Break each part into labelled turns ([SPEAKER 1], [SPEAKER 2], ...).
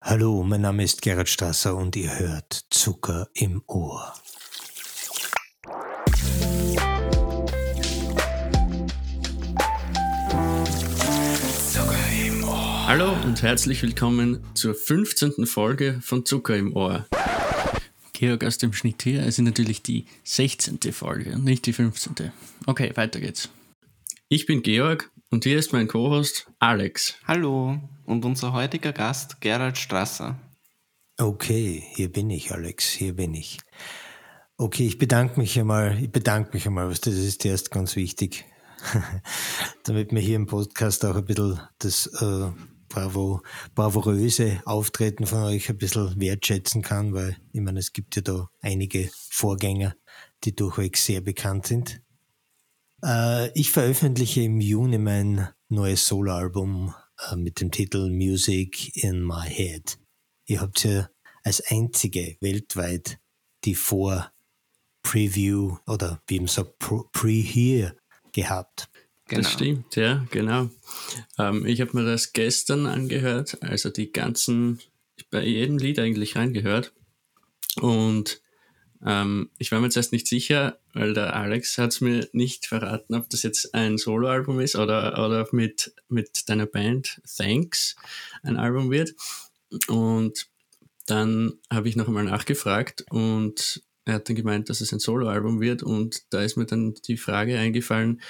[SPEAKER 1] Hallo, mein Name ist Gerhard Strasser und ihr hört Zucker im Ohr.
[SPEAKER 2] Zucker im Ohr. Hallo und herzlich willkommen zur 15. Folge von Zucker im Ohr. Georg aus dem Schnitt hier, es ist natürlich die 16. Folge, nicht die 15. Okay, weiter geht's. Ich bin Georg und hier ist mein Co-Host Alex.
[SPEAKER 3] Hallo und unser heutiger Gast Gerald Strasser.
[SPEAKER 1] Okay, hier bin ich, Alex, hier bin ich. Okay, ich bedanke mich einmal, ich bedanke mich einmal, das ist erst ganz wichtig, damit mir hier im Podcast auch ein bisschen das äh, bravo, bravouröse Auftreten von euch ein bisschen wertschätzen kann, weil ich meine, es gibt ja da einige Vorgänger, die durchwegs sehr bekannt sind. Äh, ich veröffentliche im Juni mein neues Soloalbum äh, mit dem Titel Music in My Head. Ihr habt ja als einzige weltweit die Vor-Preview oder wie man sagt, Pre-Hear gehabt.
[SPEAKER 2] Genau. Das stimmt, ja, genau. Ähm, ich habe mir das gestern angehört, also die ganzen, bei jedem Lied eigentlich reingehört. Und ähm, ich war mir jetzt erst nicht sicher, weil der Alex hat es mir nicht verraten, ob das jetzt ein Soloalbum ist oder, oder mit, mit deiner Band Thanks ein Album wird. Und dann habe ich noch einmal nachgefragt und er hat dann gemeint, dass es ein Soloalbum wird. Und da ist mir dann die Frage eingefallen,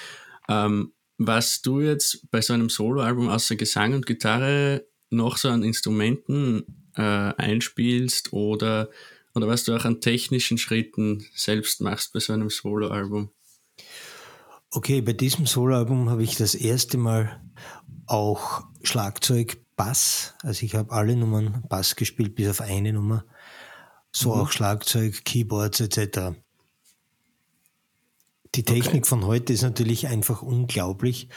[SPEAKER 2] ähm, was du jetzt bei so einem Soloalbum außer Gesang und Gitarre noch so an Instrumenten äh, einspielst oder oder was du auch an technischen Schritten selbst machst bei so einem Soloalbum?
[SPEAKER 1] Okay, bei diesem Soloalbum habe ich das erste Mal auch Schlagzeug, Bass, also ich habe alle Nummern Bass gespielt, bis auf eine Nummer. So mhm. auch Schlagzeug, Keyboards etc. Die Technik okay. von heute ist natürlich einfach unglaublich.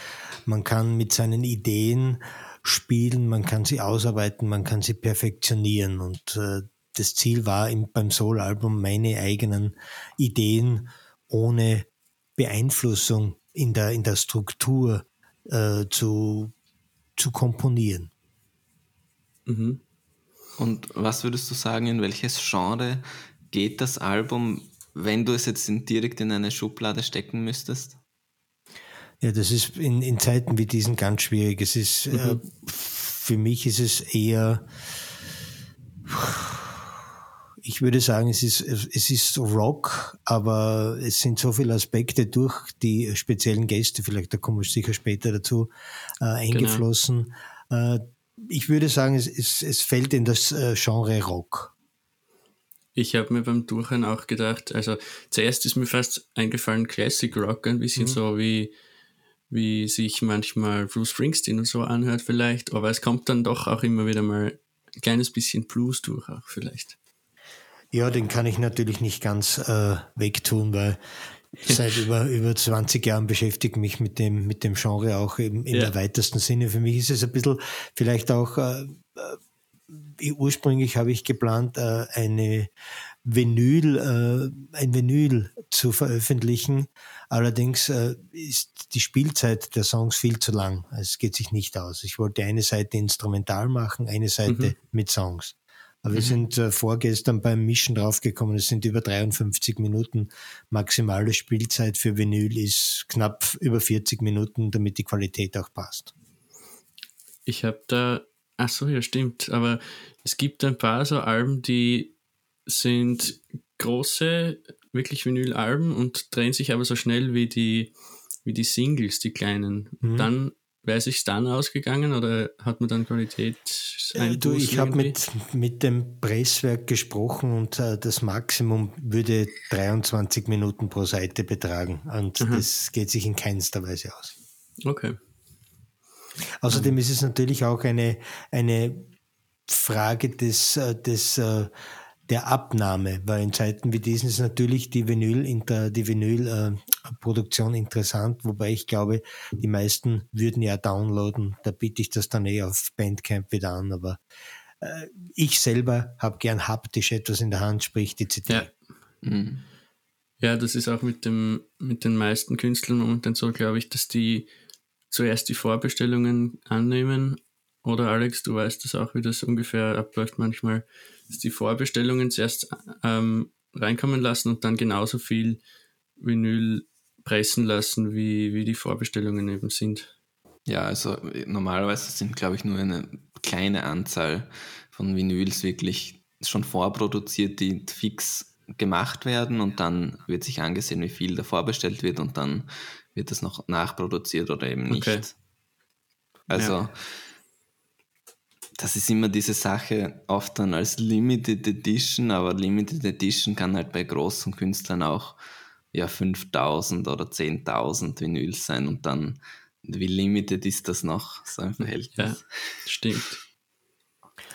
[SPEAKER 1] Man kann mit seinen Ideen spielen, man kann sie ausarbeiten, man kann sie perfektionieren und äh, das Ziel war im, beim Soul-Album meine eigenen Ideen ohne Beeinflussung in der, in der Struktur äh, zu, zu komponieren.
[SPEAKER 3] Mhm. Und was würdest du sagen, in welches Genre geht das Album, wenn du es jetzt in, direkt in eine Schublade stecken müsstest?
[SPEAKER 1] Ja, das ist in, in Zeiten wie diesen ganz schwierig. Es ist, äh, mhm. äh, für mich ist es eher, ich würde sagen, es ist, es ist Rock, aber es sind so viele Aspekte durch die speziellen Gäste, vielleicht da kommen wir sicher später dazu, äh, eingeflossen. Genau. Äh, ich würde sagen, es, es, es fällt in das äh, Genre Rock.
[SPEAKER 2] Ich habe mir beim Durchhören auch gedacht, also zuerst ist mir fast eingefallen Classic Rock, ein bisschen mhm. so wie, wie sich manchmal Bruce Springsteen und so anhört vielleicht, aber es kommt dann doch auch immer wieder mal ein kleines bisschen Blues durch auch vielleicht.
[SPEAKER 1] Ja, den kann ich natürlich nicht ganz äh, wegtun, weil seit über, über 20 Jahren beschäftige mich mit dem, mit dem Genre auch im, im ja. erweitersten Sinne. Für mich ist es ein bisschen vielleicht auch, äh, äh, ursprünglich habe ich geplant, äh, eine Vinyl, äh, ein Vinyl zu veröffentlichen. Allerdings äh, ist die Spielzeit der Songs viel zu lang. Es geht sich nicht aus. Ich wollte eine Seite instrumental machen, eine Seite mhm. mit Songs. Aber mhm. wir sind äh, vorgestern beim Mischen draufgekommen, es sind über 53 Minuten. Maximale Spielzeit für Vinyl ist knapp über 40 Minuten, damit die Qualität auch passt.
[SPEAKER 2] Ich habe da, ach so, ja stimmt, aber es gibt ein paar so Alben, die sind große, wirklich Vinyl-Alben und drehen sich aber so schnell wie die, wie die Singles, die kleinen. Mhm. Dann Wäre es sich dann ausgegangen oder hat man dann Qualität?
[SPEAKER 1] Äh, du, ich habe mit, mit dem Presswerk gesprochen und äh, das Maximum würde 23 Minuten pro Seite betragen. Und mhm. das geht sich in keinster Weise aus.
[SPEAKER 2] Okay.
[SPEAKER 1] Außerdem ist es natürlich auch eine, eine Frage des, äh, des äh, der Abnahme, weil in Zeiten wie diesen ist natürlich die Vinyl, die Vinylproduktion äh, interessant, wobei ich glaube, die meisten würden ja downloaden. Da biete ich das dann eh auf Bandcamp wieder an, aber äh, ich selber habe gern haptisch etwas in der Hand, sprich die CD.
[SPEAKER 2] Ja. Mhm. ja, das ist auch mit, dem, mit den meisten Künstlern momentan so, glaube ich, dass die zuerst die Vorbestellungen annehmen oder Alex, du weißt das auch, wie das ungefähr abläuft manchmal, die Vorbestellungen zuerst ähm, reinkommen lassen und dann genauso viel Vinyl pressen lassen, wie, wie die Vorbestellungen eben sind.
[SPEAKER 3] Ja, also normalerweise sind, glaube ich, nur eine kleine Anzahl von Vinyls wirklich schon vorproduziert, die fix gemacht werden und dann wird sich angesehen, wie viel da vorbestellt wird und dann wird das noch nachproduziert oder eben nicht. Okay. Also ja. Das ist immer diese Sache, oft dann als Limited Edition, aber Limited Edition kann halt bei großen Künstlern auch ja 5000 oder 10.000 Vinyls sein und dann wie limited ist das noch, so ein Verhältnis? Ja,
[SPEAKER 2] stimmt.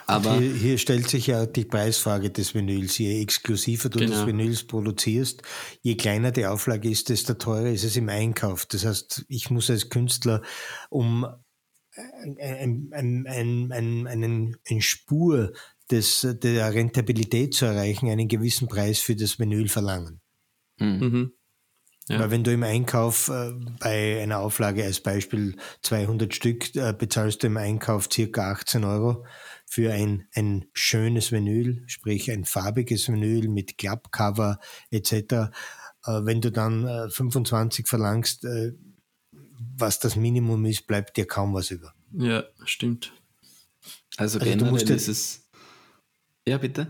[SPEAKER 1] Aber hier, hier, stellt sich ja die Preisfrage des Vinyls. Je exklusiver du genau. das Vinyls produzierst, je kleiner die Auflage ist, desto teurer ist es im Einkauf. Das heißt, ich muss als Künstler um ein, ein, ein, ein, einen, eine Spur des, der Rentabilität zu erreichen, einen gewissen Preis für das Vinyl verlangen.
[SPEAKER 2] Hm. Mhm.
[SPEAKER 1] Ja. Weil wenn du im Einkauf äh, bei einer Auflage als Beispiel 200 Stück äh, bezahlst du im Einkauf circa 18 Euro für ein, ein schönes Vinyl, sprich ein farbiges Vinyl mit Klappcover etc. Äh, wenn du dann 25 äh, verlangst, äh, was das Minimum ist, bleibt dir kaum was über.
[SPEAKER 2] Ja, stimmt.
[SPEAKER 3] Also, also generell ist es... Ja, bitte?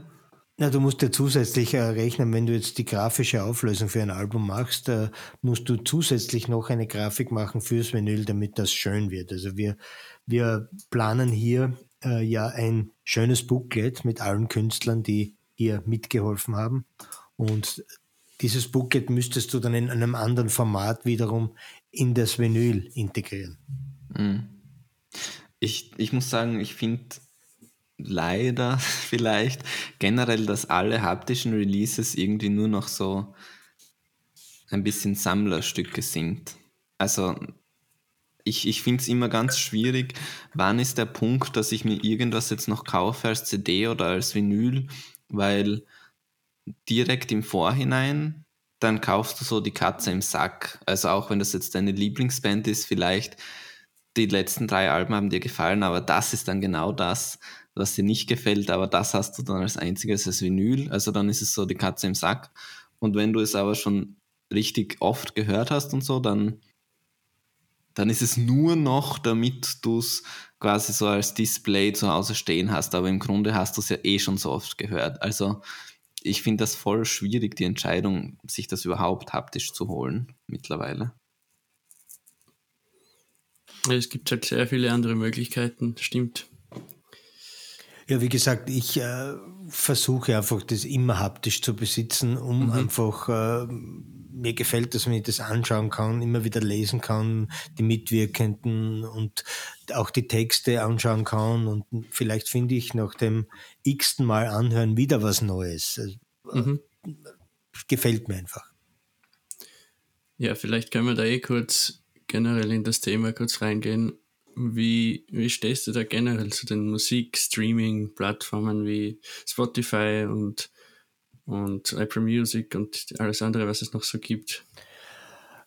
[SPEAKER 1] Na, du musst ja zusätzlich äh, rechnen, wenn du jetzt die grafische Auflösung für ein Album machst, äh, musst du zusätzlich noch eine Grafik machen fürs Vinyl, damit das schön wird. Also wir, wir planen hier äh, ja ein schönes Booklet mit allen Künstlern, die hier mitgeholfen haben. Und dieses Booklet müsstest du dann in einem anderen Format wiederum in das Vinyl integrieren.
[SPEAKER 3] Hm. Ich, ich muss sagen, ich finde leider vielleicht generell, dass alle haptischen Releases irgendwie nur noch so ein bisschen Sammlerstücke sind. Also ich, ich finde es immer ganz schwierig, wann ist der Punkt, dass ich mir irgendwas jetzt noch kaufe als CD oder als Vinyl, weil direkt im Vorhinein, dann kaufst du so die Katze im Sack. Also auch wenn das jetzt deine Lieblingsband ist, vielleicht die letzten drei Alben haben dir gefallen, aber das ist dann genau das, was dir nicht gefällt, aber das hast du dann als einziges als Vinyl. Also dann ist es so die Katze im Sack. Und wenn du es aber schon richtig oft gehört hast und so, dann, dann ist es nur noch, damit du es quasi so als Display zu Hause stehen hast. Aber im Grunde hast du es ja eh schon so oft gehört. Also ich finde das voll schwierig, die Entscheidung, sich das überhaupt haptisch zu holen mittlerweile.
[SPEAKER 2] Es gibt halt sehr viele andere Möglichkeiten, stimmt.
[SPEAKER 1] Ja, wie gesagt, ich äh, versuche einfach das immer haptisch zu besitzen, um mhm. einfach, äh, mir gefällt das, wenn ich das anschauen kann, immer wieder lesen kann, die Mitwirkenden und auch die Texte anschauen kann und vielleicht finde ich nach dem x-ten Mal anhören wieder was Neues. Also, mhm. Gefällt mir einfach.
[SPEAKER 2] Ja, vielleicht können wir da eh kurz generell in das Thema kurz reingehen. Wie, wie stehst du da generell zu den Musik-Streaming-Plattformen wie Spotify und, und Apple Music und alles andere, was es noch so gibt?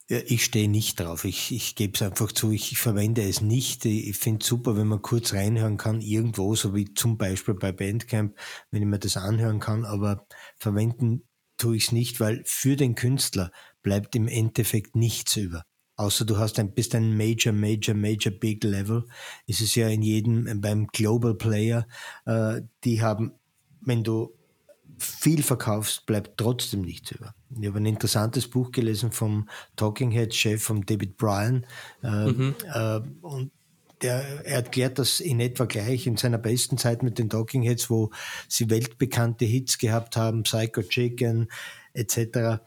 [SPEAKER 1] Ja, ich stehe nicht drauf. Ich, ich gebe es einfach zu, ich, ich verwende es nicht. Ich finde es super, wenn man kurz reinhören kann, irgendwo, so wie zum Beispiel bei Bandcamp, wenn ich mir das anhören kann, aber verwenden tue ich es nicht, weil für den Künstler bleibt im Endeffekt nichts über außer du hast ein, bist ein Major, Major, Major Big Level. Es ist ja in jedem, beim Global Player, äh, die haben, wenn du viel verkaufst, bleibt trotzdem nichts über. Ich habe ein interessantes Buch gelesen vom Talking Head Chef, von David Bryan, äh, mhm. äh, und der erklärt das in etwa gleich in seiner besten Zeit mit den Talking Heads, wo sie weltbekannte Hits gehabt haben, Psycho Chicken etc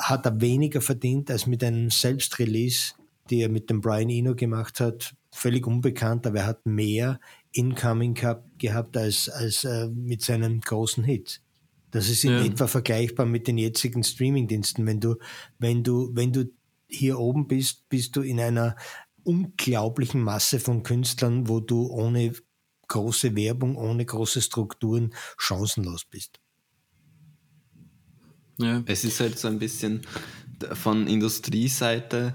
[SPEAKER 1] hat er weniger verdient als mit einem Selbstrelease, die er mit dem Brian Eno gemacht hat. Völlig unbekannt, aber er hat mehr Incoming gehabt, gehabt als, als äh, mit seinen großen Hits. Das ist in ja. etwa vergleichbar mit den jetzigen Streamingdiensten. Wenn du, wenn du, wenn du hier oben bist, bist du in einer unglaublichen Masse von Künstlern, wo du ohne große Werbung, ohne große Strukturen chancenlos bist.
[SPEAKER 3] Ja. Es ist halt so ein bisschen von Industrieseite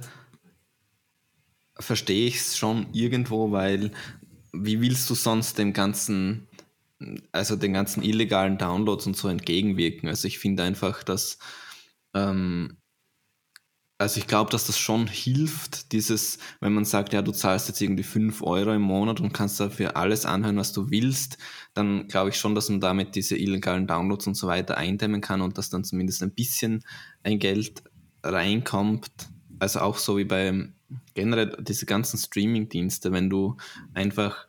[SPEAKER 3] verstehe ich es schon irgendwo, weil wie willst du sonst dem ganzen, also den ganzen illegalen Downloads und so entgegenwirken? Also ich finde einfach, dass ähm, also ich glaube, dass das schon hilft, dieses, wenn man sagt, ja, du zahlst jetzt irgendwie 5 Euro im Monat und kannst dafür alles anhören, was du willst, dann glaube ich schon, dass man damit diese illegalen Downloads und so weiter eindämmen kann und dass dann zumindest ein bisschen ein Geld reinkommt. Also auch so wie bei generell diese ganzen Streaming-Dienste, wenn du einfach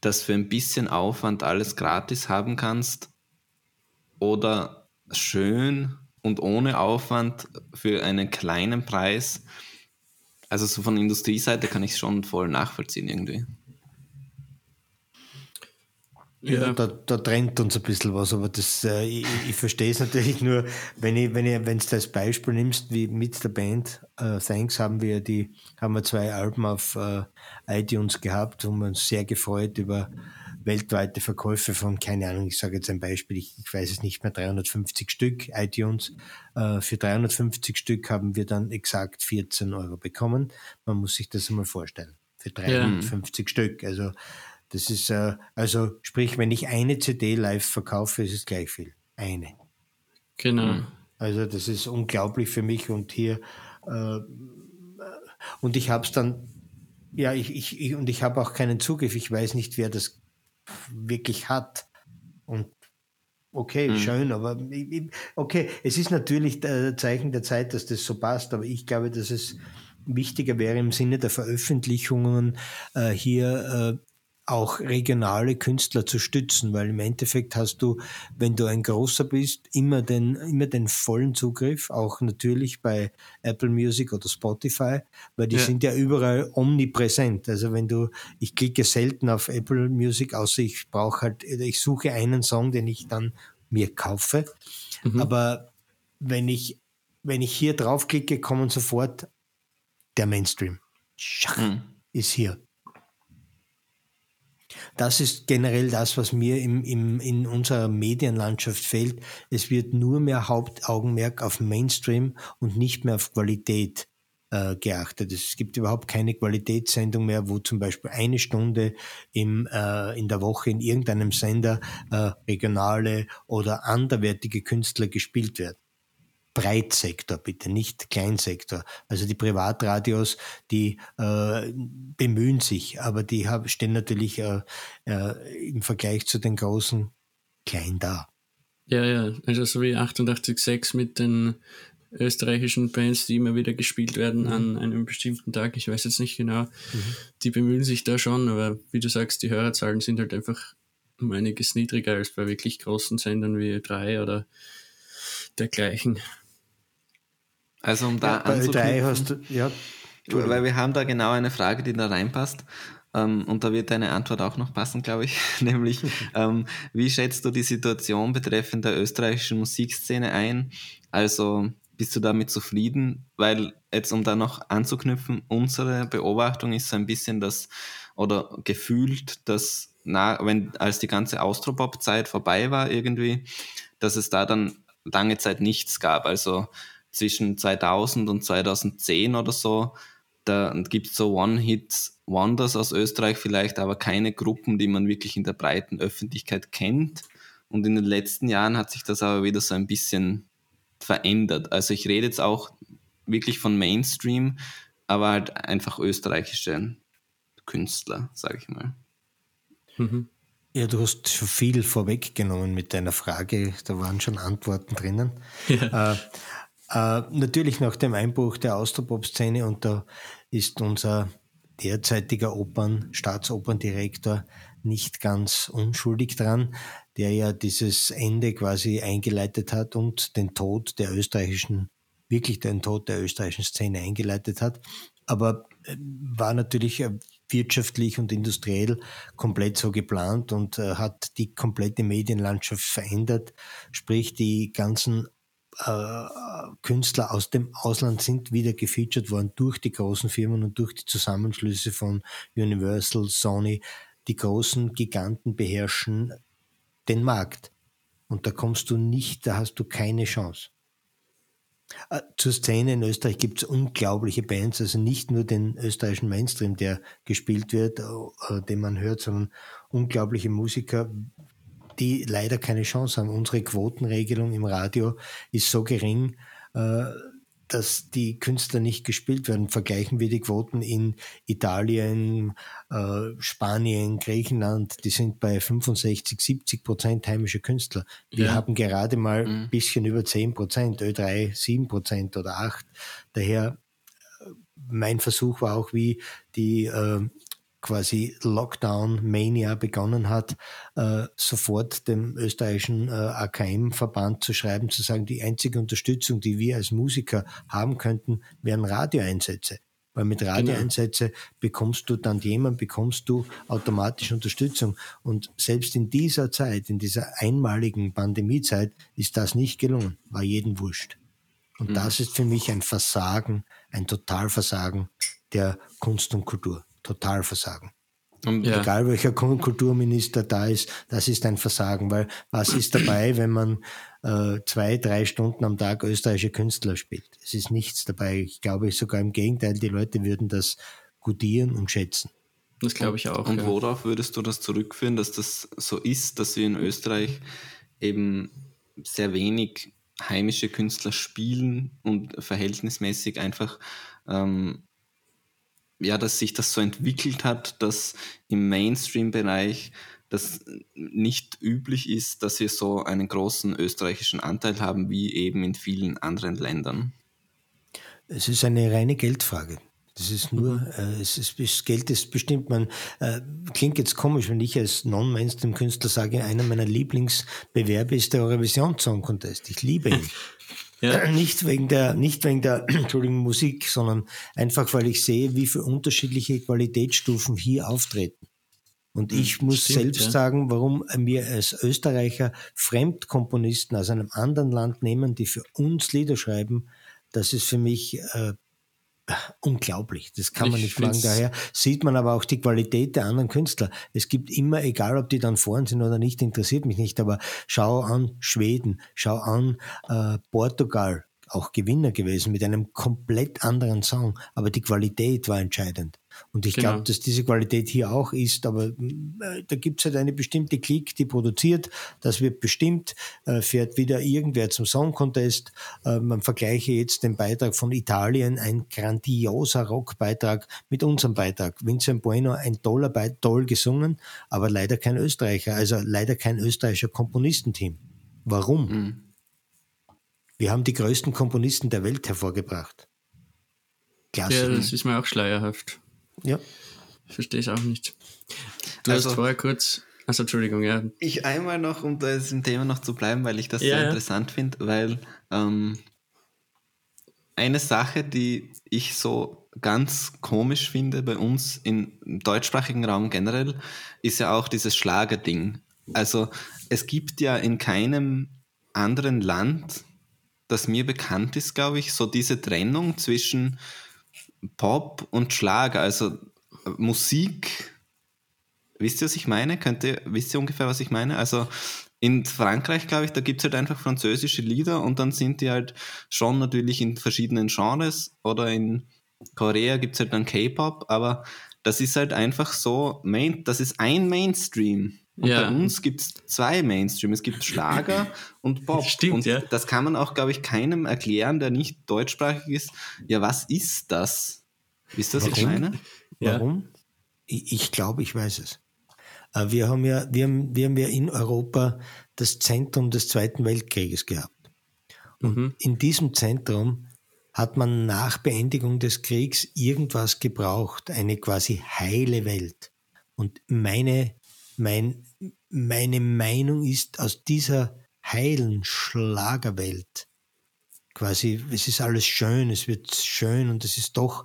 [SPEAKER 3] das für ein bisschen Aufwand alles gratis haben kannst oder schön und ohne Aufwand für einen kleinen Preis. Also so von Industrieseite kann ich es schon voll nachvollziehen irgendwie.
[SPEAKER 1] Ja, ja da, da, trennt uns ein bisschen was, aber das, äh, ich, ich verstehe es natürlich nur, wenn ich, wenn ich, wenn du das Beispiel nimmst, wie mit der Band äh, Thanks haben wir die, haben wir zwei Alben auf äh, iTunes gehabt, haben uns sehr gefreut über weltweite Verkäufe von, keine Ahnung, ich sage jetzt ein Beispiel, ich, ich weiß es nicht mehr, 350 Stück iTunes. Äh, für 350 Stück haben wir dann exakt 14 Euro bekommen. Man muss sich das einmal vorstellen. Für 350 ja. Stück. Also das ist, äh, also sprich, wenn ich eine CD live verkaufe, ist es gleich viel. Eine.
[SPEAKER 2] Genau. Hm.
[SPEAKER 1] Also das ist unglaublich für mich und hier äh, und ich habe es dann ja, ich, ich, ich und ich habe auch keinen Zugriff. Ich weiß nicht, wer das wirklich hat. Und okay, mhm. schön, aber okay, es ist natürlich ein Zeichen der Zeit, dass das so passt, aber ich glaube, dass es wichtiger wäre im Sinne der Veröffentlichungen äh, hier äh, auch regionale Künstler zu stützen, weil im Endeffekt hast du, wenn du ein großer bist, immer den, immer den vollen Zugriff, auch natürlich bei Apple Music oder Spotify, weil die ja. sind ja überall omnipräsent. Also wenn du, ich klicke selten auf Apple Music, außer ich brauche halt, ich suche einen Song, den ich dann mir kaufe. Mhm. Aber wenn ich, wenn ich hier draufklicke, kommen sofort der Mainstream. Schach, mhm. ist hier das ist generell das, was mir im, im, in unserer Medienlandschaft fehlt. Es wird nur mehr Hauptaugenmerk auf Mainstream und nicht mehr auf Qualität äh, geachtet. Es gibt überhaupt keine Qualitätssendung mehr, wo zum Beispiel eine Stunde im, äh, in der Woche in irgendeinem Sender äh, regionale oder anderwertige Künstler gespielt werden. Breitsektor bitte, nicht Kleinsektor. Also die Privatradios, die äh, bemühen sich, aber die haben, stehen natürlich äh, äh, im Vergleich zu den großen klein da.
[SPEAKER 2] Ja, ja, also so wie 88.6 mit den österreichischen Bands, die immer wieder gespielt werden mhm. an einem bestimmten Tag, ich weiß jetzt nicht genau, mhm. die bemühen sich da schon, aber wie du sagst, die Hörerzahlen sind halt einfach um einiges niedriger als bei wirklich großen Sendern wie 3 oder dergleichen.
[SPEAKER 3] Also um da ja,
[SPEAKER 1] anzuknüpfen, hast du, ja,
[SPEAKER 3] weil wir haben da genau eine Frage, die da reinpasst. Ähm, und da wird deine Antwort auch noch passen, glaube ich. Nämlich, ähm, wie schätzt du die Situation betreffend der österreichischen Musikszene ein? Also bist du damit zufrieden? Weil jetzt, um da noch anzuknüpfen, unsere Beobachtung ist so ein bisschen das, oder gefühlt, dass na, wenn, als die ganze Austropop-Zeit vorbei war irgendwie, dass es da dann lange Zeit nichts gab. Also zwischen 2000 und 2010 oder so. Da gibt es so One-Hit-Wonders aus Österreich vielleicht, aber keine Gruppen, die man wirklich in der breiten Öffentlichkeit kennt. Und in den letzten Jahren hat sich das aber wieder so ein bisschen verändert. Also ich rede jetzt auch wirklich von Mainstream, aber halt einfach österreichische Künstler, sage ich mal.
[SPEAKER 1] Mhm. Ja, du hast schon viel vorweggenommen mit deiner Frage. Da waren schon Antworten drinnen. Ja. Äh, äh, natürlich nach dem Einbruch der Austropop-Szene und da ist unser derzeitiger Opern, Staatsoperndirektor nicht ganz unschuldig dran, der ja dieses Ende quasi eingeleitet hat und den Tod der österreichischen, wirklich den Tod der österreichischen Szene eingeleitet hat. Aber äh, war natürlich äh, wirtschaftlich und industriell komplett so geplant und äh, hat die komplette Medienlandschaft verändert. Sprich, die ganzen äh, Künstler aus dem Ausland sind wieder gefeatured worden durch die großen Firmen und durch die Zusammenschlüsse von Universal, Sony. Die großen Giganten beherrschen den Markt. Und da kommst du nicht, da hast du keine Chance. Äh, zur Szene in Österreich gibt es unglaubliche Bands, also nicht nur den österreichischen Mainstream, der gespielt wird, äh, den man hört, sondern unglaubliche Musiker, die leider keine Chance haben. Unsere Quotenregelung im Radio ist so gering, äh, dass die Künstler nicht gespielt werden. Vergleichen wir die Quoten in Italien, äh, Spanien, Griechenland, die sind bei 65, 70 Prozent heimische Künstler. Wir ja. haben gerade mal ein mhm. bisschen über 10 Prozent, Ö3 7 Prozent oder 8. Daher äh, mein Versuch war auch, wie die äh, quasi Lockdown-Mania begonnen hat, äh, sofort dem österreichischen äh, AKM-Verband zu schreiben, zu sagen, die einzige Unterstützung, die wir als Musiker haben könnten, wären Radioeinsätze. Weil mit genau. Radioeinsätze genau. bekommst du dann jemand, bekommst du automatisch Unterstützung. Und selbst in dieser Zeit, in dieser einmaligen Pandemiezeit, ist das nicht gelungen. War jedem wurscht. Und mhm. das ist für mich ein Versagen, ein Totalversagen der Kunst und Kultur. Totalversagen. Und ja. egal welcher Kulturminister da ist, das ist ein Versagen, weil was ist dabei, wenn man äh, zwei, drei Stunden am Tag österreichische Künstler spielt? Es ist nichts dabei. Ich glaube sogar im Gegenteil, die Leute würden das gutieren und schätzen.
[SPEAKER 2] Das glaube ich auch.
[SPEAKER 3] Und ja. worauf würdest du das zurückführen, dass das so ist, dass wir in Österreich eben sehr wenig heimische Künstler spielen und verhältnismäßig einfach ähm, ja, dass sich das so entwickelt hat, dass im Mainstream-Bereich das nicht üblich ist, dass wir so einen großen österreichischen Anteil haben, wie eben in vielen anderen Ländern.
[SPEAKER 1] Es ist eine reine Geldfrage. Das ist nur, äh, es ist, das Geld ist bestimmt, man, äh, klingt jetzt komisch, wenn ich als Non-Mainstream-Künstler sage, einer meiner Lieblingsbewerbe ist der Eurovision Song Contest. Ich liebe ihn. Ja. Nicht wegen der, nicht wegen der Entschuldigung, Musik, sondern einfach, weil ich sehe, wie viele unterschiedliche Qualitätsstufen hier auftreten. Und hm, ich muss Stimmt, selbst ja. sagen, warum wir als Österreicher Fremdkomponisten aus einem anderen Land nehmen, die für uns Lieder schreiben, das ist für mich äh, unglaublich. Das kann man nicht sagen. Daher sieht man aber auch die Qualität der anderen Künstler. Es gibt immer, egal ob die dann vorn sind oder nicht, interessiert mich nicht, aber schau an Schweden, schau an äh, Portugal, auch Gewinner gewesen mit einem komplett anderen Song, aber die Qualität war entscheidend. Und ich genau. glaube, dass diese Qualität hier auch ist, aber äh, da gibt es halt eine bestimmte Klick, die produziert, das wird bestimmt, äh, fährt wieder irgendwer zum Song Contest. Äh, man vergleiche jetzt den Beitrag von Italien, ein grandioser Rockbeitrag mit unserem Beitrag. Vincent Bueno, ein toller Beitrag, toll gesungen, aber leider kein Österreicher, also leider kein österreichischer Komponistenteam. Warum? Mhm. Wir haben die größten Komponisten der Welt hervorgebracht.
[SPEAKER 2] Klasse. Ja, das ist mir auch schleierhaft.
[SPEAKER 1] Ja.
[SPEAKER 2] Ich verstehe es auch nicht. Du also, hast vorher kurz. Also Entschuldigung, ja.
[SPEAKER 3] Ich einmal noch, um da im Thema noch zu bleiben, weil ich das ja, sehr interessant finde, weil ähm, eine Sache, die ich so ganz komisch finde bei uns im deutschsprachigen Raum generell, ist ja auch dieses Schlagerding. Also es gibt ja in keinem anderen Land, das mir bekannt ist, glaube ich, so diese Trennung zwischen Pop und Schlager, also äh, Musik. Wisst ihr, was ich meine? Könnt ihr, wisst ihr ungefähr, was ich meine? Also in Frankreich, glaube ich, da gibt es halt einfach französische Lieder und dann sind die halt schon natürlich in verschiedenen Genres oder in Korea gibt es halt dann K-Pop, aber das ist halt einfach so, Main, das ist ein Mainstream. Und ja. bei uns gibt es zwei Mainstream. Es gibt Schlager und Pop.
[SPEAKER 2] Stimmt,
[SPEAKER 3] und
[SPEAKER 2] ja.
[SPEAKER 3] das kann man auch, glaube ich, keinem erklären, der nicht deutschsprachig ist. Ja, was ist das? Wisst ihr, was ich meine?
[SPEAKER 1] Ja. Warum? Ich, ich glaube, ich weiß es. Äh, wir haben ja, wir haben, wir haben ja in Europa das Zentrum des Zweiten Weltkrieges gehabt. Und mhm. in diesem Zentrum hat man nach Beendigung des Kriegs irgendwas gebraucht, eine quasi heile Welt. Und meine mein, meine Meinung ist aus dieser heilen Schlagerwelt, quasi, es ist alles schön, es wird schön und es ist doch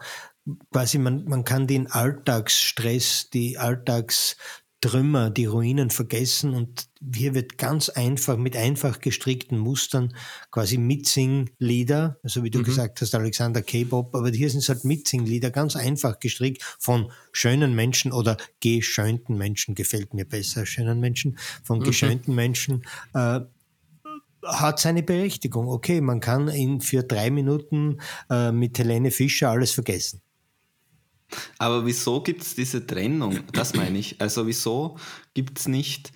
[SPEAKER 1] quasi, man, man kann den Alltagsstress, die Alltags, Trümmer, die Ruinen vergessen und hier wird ganz einfach mit einfach gestrickten Mustern quasi Mitsing-Lieder, also wie du mhm. gesagt hast, Alexander K-Pop, aber hier sind es halt Mitsing-Lieder, ganz einfach gestrickt von schönen Menschen oder geschönten Menschen, gefällt mir besser, schönen Menschen, von mhm. geschönten Menschen, äh, hat seine Berechtigung. Okay, man kann ihn für drei Minuten äh, mit Helene Fischer alles vergessen.
[SPEAKER 3] Aber wieso gibt es diese Trennung? Das meine ich. Also wieso gibt es nicht,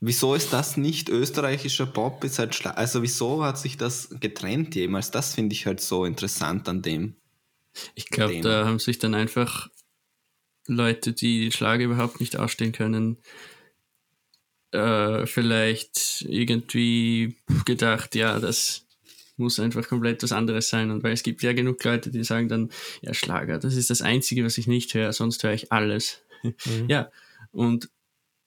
[SPEAKER 3] wieso ist das nicht österreichischer Pop? Ist halt Schla also wieso hat sich das getrennt jemals? Das finde ich halt so interessant an dem.
[SPEAKER 2] Ich glaube, da haben sich dann einfach Leute, die den Schlag überhaupt nicht ausstehen können, äh, vielleicht irgendwie gedacht, ja, das muss einfach komplett was anderes sein. Und weil es gibt ja genug Leute, die sagen dann, ja, Schlager, das ist das Einzige, was ich nicht höre, sonst höre ich alles. Mhm. Ja, und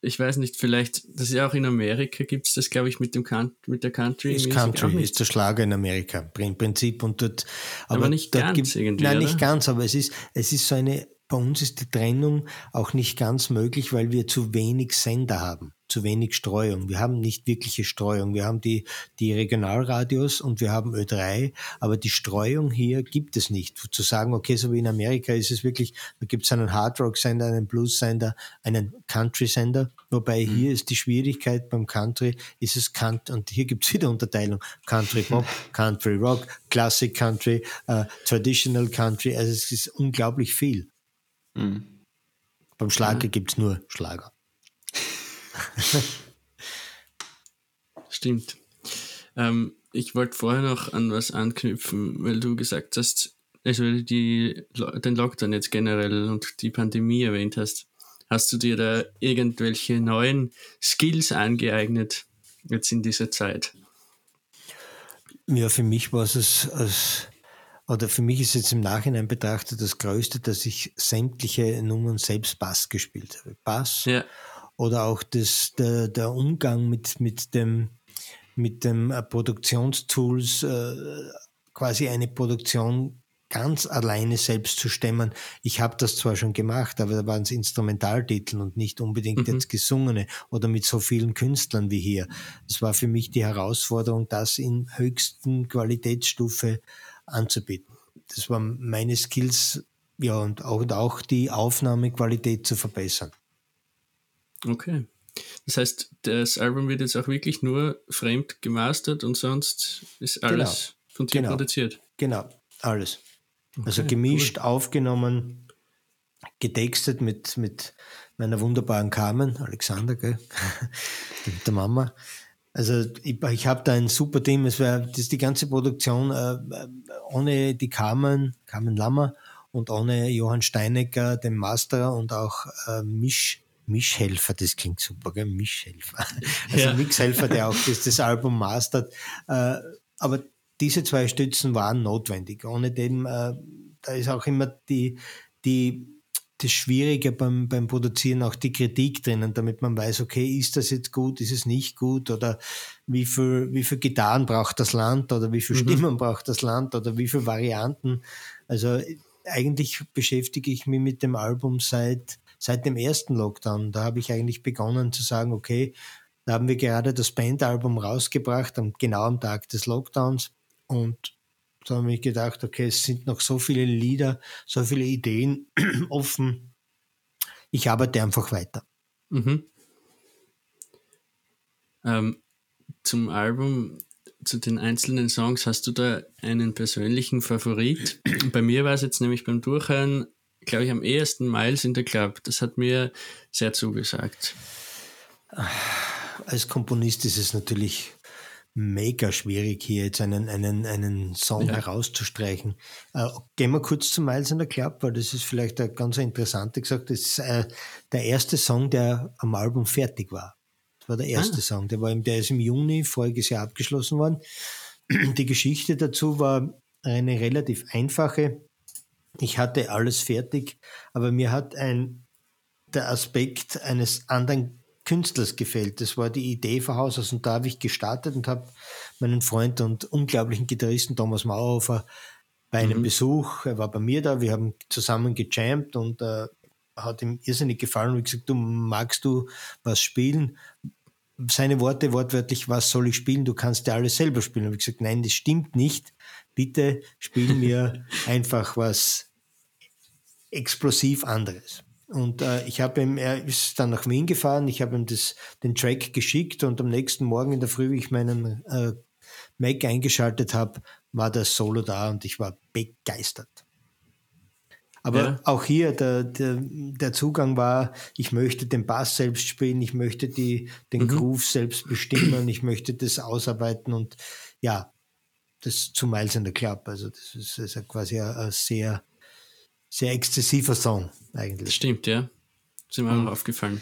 [SPEAKER 2] ich weiß nicht, vielleicht, das ist ja auch in Amerika, gibt es das, glaube ich, mit, dem mit der Country.
[SPEAKER 1] Ist Country, ist der Schlager in Amerika, im Prinzip. Und dort,
[SPEAKER 2] aber, aber nicht ganz gibt, irgendwie.
[SPEAKER 1] Nein,
[SPEAKER 2] oder?
[SPEAKER 1] nicht ganz, aber es ist, es ist so eine, bei uns ist die Trennung auch nicht ganz möglich, weil wir zu wenig Sender haben zu wenig Streuung. Wir haben nicht wirkliche Streuung. Wir haben die, die Regionalradios und wir haben Ö3, aber die Streuung hier gibt es nicht. Zu sagen, okay, so wie in Amerika ist es wirklich, da gibt es einen Hardrock-Sender, einen Blues-Sender, einen Country-Sender, wobei mhm. hier ist die Schwierigkeit beim Country, ist es Country, und hier gibt es wieder Unterteilung, Country Pop, Country Rock, Classic Country, uh, Traditional Country, also es ist unglaublich viel. Mhm. Beim Schlager ja. gibt es nur Schlager.
[SPEAKER 2] Stimmt. Ähm, ich wollte vorher noch an was anknüpfen, weil du gesagt hast, also die, den Lockdown jetzt generell und die Pandemie erwähnt hast. Hast du dir da irgendwelche neuen Skills angeeignet jetzt in dieser Zeit?
[SPEAKER 1] Ja, für mich war es als, oder für mich ist jetzt im Nachhinein betrachtet das Größte, dass ich sämtliche Nummern selbst Bass gespielt habe. Bass ja oder auch das, der, der Umgang mit, mit dem, mit dem äh, Produktionstools, äh, quasi eine Produktion ganz alleine selbst zu stemmen. Ich habe das zwar schon gemacht, aber da waren es Instrumentaltitel und nicht unbedingt mhm. jetzt gesungene oder mit so vielen Künstlern wie hier. Das war für mich die Herausforderung, das in höchsten Qualitätsstufe anzubieten. Das waren meine Skills, ja, und auch, und auch die Aufnahmequalität zu verbessern.
[SPEAKER 2] Okay. Das heißt, das Album wird jetzt auch wirklich nur fremd gemastert und sonst ist alles genau. von dir
[SPEAKER 1] genau.
[SPEAKER 2] produziert.
[SPEAKER 1] Genau, alles. Okay, also gemischt, cool. aufgenommen, getextet mit, mit meiner wunderbaren Carmen, Alexander, gell? mit der Mama. Also ich, ich habe da ein super Team. Es war das ist die ganze Produktion äh, ohne die Carmen, Carmen Lammer und ohne Johann Steinecker, den Master und auch äh, Misch Mischhelfer, das klingt super, gell? Mischhelfer. Also ja. Mixhelfer, der auch das, das Album mastert. Äh, aber diese zwei Stützen waren notwendig. Ohne dem, äh, da ist auch immer die, die, das Schwierige beim, beim Produzieren, auch die Kritik drinnen, damit man weiß, okay, ist das jetzt gut, ist es nicht gut oder wie viel, wie viel Gitarren braucht das Land oder wie viel mhm. Stimmen braucht das Land oder wie viele Varianten. Also eigentlich beschäftige ich mich mit dem Album seit seit dem ersten Lockdown. Da habe ich eigentlich begonnen zu sagen, okay, da haben wir gerade das Bandalbum rausgebracht, genau am Tag des Lockdowns. Und da habe ich gedacht, okay, es sind noch so viele Lieder, so viele Ideen offen. Ich arbeite einfach weiter.
[SPEAKER 2] Mhm. Ähm, zum Album, zu den einzelnen Songs, hast du da einen persönlichen Favorit? Bei mir war es jetzt nämlich beim Durchhören glaube ich, am ehesten Miles in the Club. Das hat mir sehr zugesagt.
[SPEAKER 1] Als Komponist ist es natürlich mega schwierig, hier jetzt einen, einen, einen Song ja. herauszustreichen. Äh, gehen wir kurz zu Miles in the Club, weil das ist vielleicht ein ganz interessante gesagt. Das ist äh, der erste Song, der am Album fertig war. Das war der erste ah. Song. Der, war im, der ist im Juni voriges Jahr abgeschlossen worden. Die Geschichte dazu war eine relativ einfache. Ich hatte alles fertig, aber mir hat ein, der Aspekt eines anderen Künstlers gefällt. Das war die Idee von Haus aus und da habe ich gestartet und habe meinen Freund und unglaublichen Gitarristen Thomas Mauerhofer bei einem mhm. Besuch, er war bei mir da, wir haben zusammen gejammt und äh, hat ihm irrsinnig gefallen und gesagt, du magst du was spielen? Seine Worte wortwörtlich, was soll ich spielen? Du kannst ja alles selber spielen. Und ich gesagt, nein, das stimmt nicht. Bitte spiel mir einfach was explosiv anderes. Und äh, ich habe ihm, er ist dann nach Wien gefahren, ich habe ihm das, den Track geschickt und am nächsten Morgen in der Früh, wie ich meinen äh, Mac eingeschaltet habe, war das Solo da und ich war begeistert. Aber ja. auch hier, der, der, der Zugang war, ich möchte den Bass selbst spielen, ich möchte die, den mhm. Groove selbst bestimmen, ich möchte das ausarbeiten und ja, das zu Miles in the Club. Also das ist, ist quasi ein, ein, sehr, sehr exzessiver Song eigentlich.
[SPEAKER 2] Stimmt, ja. Das ist mir mhm. auch aufgefallen.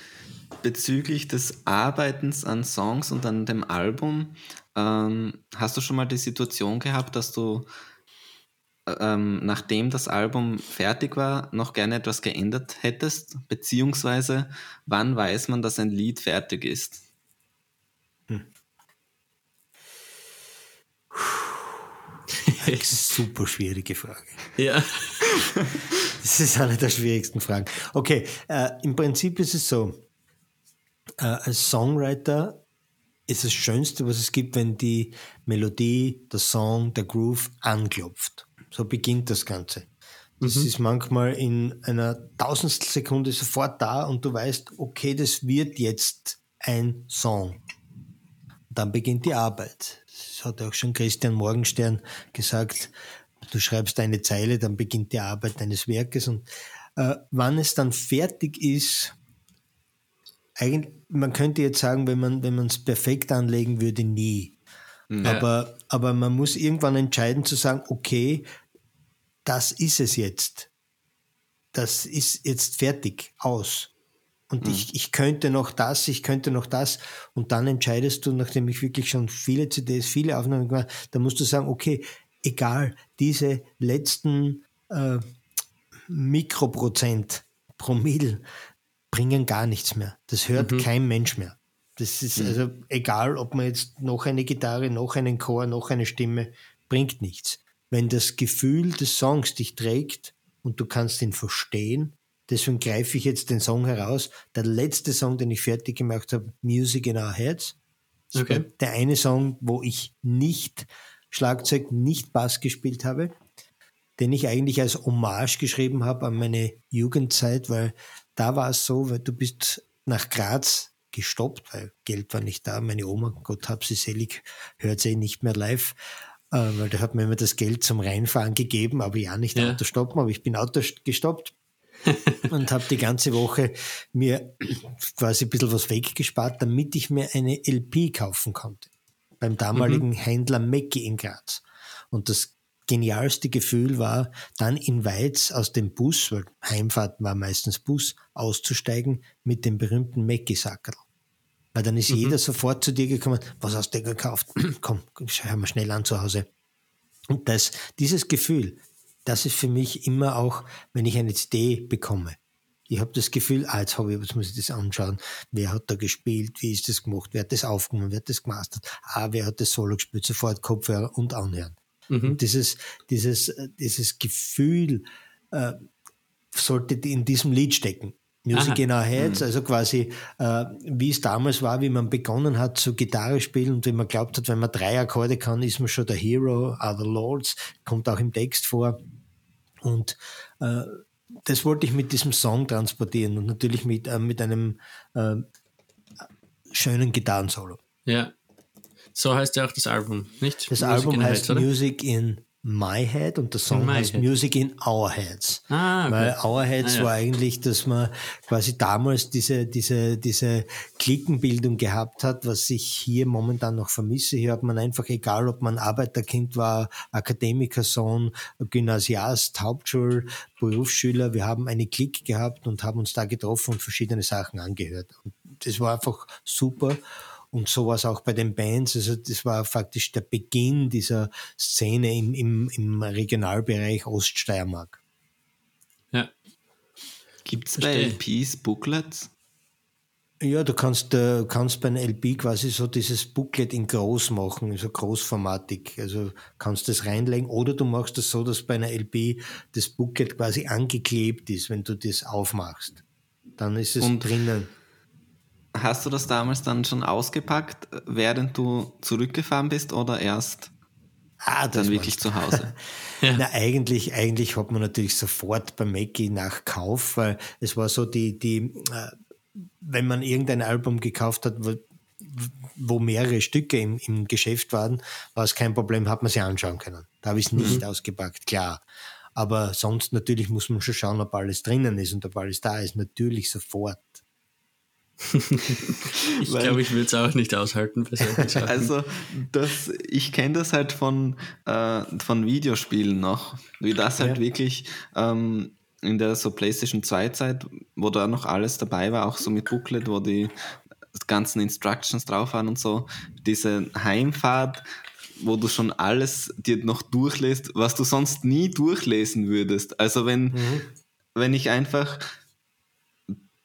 [SPEAKER 3] Bezüglich des Arbeitens an Songs und an dem Album, ähm, hast du schon mal die Situation gehabt, dass du ähm, nachdem das Album fertig war, noch gerne etwas geändert hättest? Beziehungsweise, wann weiß man, dass ein Lied fertig ist? Hm.
[SPEAKER 1] Super schwierige Frage.
[SPEAKER 2] Ja.
[SPEAKER 1] Das ist eine der schwierigsten Fragen. Okay, äh, im Prinzip ist es so, äh, als Songwriter ist das Schönste, was es gibt, wenn die Melodie, der Song, der Groove anklopft. So beginnt das Ganze. Das mhm. ist manchmal in einer tausendstel Sekunde sofort da und du weißt, okay, das wird jetzt ein Song. Dann beginnt die Arbeit. Das hat auch schon Christian Morgenstern gesagt. Du schreibst eine Zeile, dann beginnt die Arbeit deines Werkes. Und äh, wann es dann fertig ist, eigentlich, man könnte jetzt sagen, wenn man wenn es perfekt anlegen würde, nie. Ja. Aber, aber man muss irgendwann entscheiden zu sagen, okay, das ist es jetzt. Das ist jetzt fertig, aus. Und mhm. ich, ich könnte noch das, ich könnte noch das. Und dann entscheidest du, nachdem ich wirklich schon viele CDs, viele Aufnahmen gemacht habe, dann musst du sagen, okay, egal, diese letzten äh, Mikroprozent, Promille, bringen gar nichts mehr. Das hört mhm. kein Mensch mehr. Das ist mhm. also egal, ob man jetzt noch eine Gitarre, noch einen Chor, noch eine Stimme, bringt nichts wenn das Gefühl des Songs dich trägt und du kannst ihn verstehen. Deswegen greife ich jetzt den Song heraus. Der letzte Song, den ich fertig gemacht habe, Music in Our Heads. Okay. Der eine Song, wo ich nicht Schlagzeug, nicht Bass gespielt habe, den ich eigentlich als Hommage geschrieben habe an meine Jugendzeit, weil da war es so, weil du bist nach Graz gestoppt, weil Geld war nicht da. Meine Oma, Gott hab sie selig, hört sie nicht mehr live. Äh, weil der hat mir immer das Geld zum Reinfahren gegeben, aber ja, nicht ja. Auto stoppen, aber ich bin Auto gestoppt und habe die ganze Woche mir quasi ein bisschen was weggespart, damit ich mir eine LP kaufen konnte. Beim damaligen mhm. Händler Mecki in Graz. Und das genialste Gefühl war, dann in Weiz aus dem Bus, weil Heimfahrt war meistens Bus, auszusteigen mit dem berühmten Mecki-Sackerl. Weil dann ist mhm. jeder sofort zu dir gekommen, was hast du gekauft? Komm, schau mal schnell an zu Hause. Und das, dieses Gefühl, das ist für mich immer auch, wenn ich eine CD bekomme. Ich habe das Gefühl, ah, jetzt habe ich, jetzt muss ich das anschauen. Wer hat da gespielt? Wie ist das gemacht? Wer hat das aufgenommen? Wer hat das gemastert? Ah, wer hat das Solo gespielt? Sofort Kopfhörer und anhören. Mhm. Und dieses, dieses, dieses Gefühl äh, sollte in diesem Lied stecken. Music Aha. in Our Heads, mhm. also quasi äh, wie es damals war, wie man begonnen hat zu Gitarre spielen und wie man glaubt hat, wenn man drei Akkorde kann, ist man schon der Hero, Other Lords, kommt auch im Text vor. Und äh, das wollte ich mit diesem Song transportieren und natürlich mit, äh, mit einem äh, schönen Gitarrensolo.
[SPEAKER 2] Ja. So heißt ja auch das Album, nicht?
[SPEAKER 1] Das Music Album heißt Heads, Music in My Head und der Song heißt Head. Music in Our Heads. Ah, okay. Weil Our Heads ah, ja. war eigentlich, dass man quasi damals diese, diese, diese Klickenbildung gehabt hat, was ich hier momentan noch vermisse. Hier hat man einfach, egal ob man Arbeiterkind war, Akademikersohn, Gymnasiast, Hauptschul, Berufsschüler, wir haben eine Klick gehabt und haben uns da getroffen und verschiedene Sachen angehört. Und das war einfach super. Und so war es auch bei den Bands. Also das war faktisch der Beginn dieser Szene im, im, im Regionalbereich Oststeiermark.
[SPEAKER 3] Ja. Gibt es bei LPs Booklets?
[SPEAKER 1] Ja, du kannst, äh, kannst bei einer LP quasi so dieses Booklet in groß machen, also großformatig. Also kannst das reinlegen oder du machst das so, dass bei einer LP das Booklet quasi angeklebt ist, wenn du das aufmachst. Dann ist es Und drinnen.
[SPEAKER 3] Hast du das damals dann schon ausgepackt, während du zurückgefahren bist oder erst? ah, dann wirklich zu Hause?
[SPEAKER 1] ja. Na, eigentlich, eigentlich hat man natürlich sofort bei Mackie nach Kauf, weil es war so die, die, äh, wenn man irgendein Album gekauft hat, wo, wo mehrere Stücke im, im Geschäft waren, war es kein Problem, hat man sie anschauen können. Da habe ich es nicht mhm. ausgepackt, klar. Aber sonst natürlich muss man schon schauen, ob alles drinnen ist und ob alles da ist. Natürlich sofort.
[SPEAKER 2] ich glaube, ich würde es auch nicht aushalten.
[SPEAKER 3] also, das, ich kenne das halt von, äh, von Videospielen noch, wie das halt ja. wirklich ähm, in der so PlayStation 2 Zeit, wo da noch alles dabei war, auch so mit Booklet, wo die ganzen Instructions drauf waren und so, diese Heimfahrt, wo du schon alles dir noch durchlässt, was du sonst nie durchlesen würdest. Also wenn, mhm. wenn ich einfach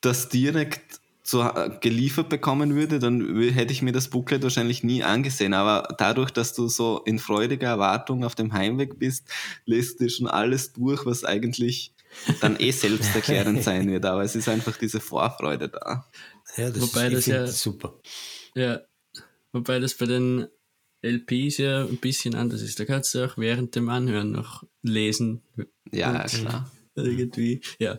[SPEAKER 3] das direkt so geliefert bekommen würde, dann hätte ich mir das Booklet wahrscheinlich nie angesehen. Aber dadurch, dass du so in freudiger Erwartung auf dem Heimweg bist, lässt du dir schon alles durch, was eigentlich dann eh selbsterklärend sein wird. Aber es ist einfach diese Vorfreude da.
[SPEAKER 2] Ja, das Wobei ist, das ja super. Ja, wobei das bei den LPs ja ein bisschen anders ist. Da kannst du auch während dem Anhören noch lesen.
[SPEAKER 3] Ja, klar.
[SPEAKER 2] Irgendwie, ja.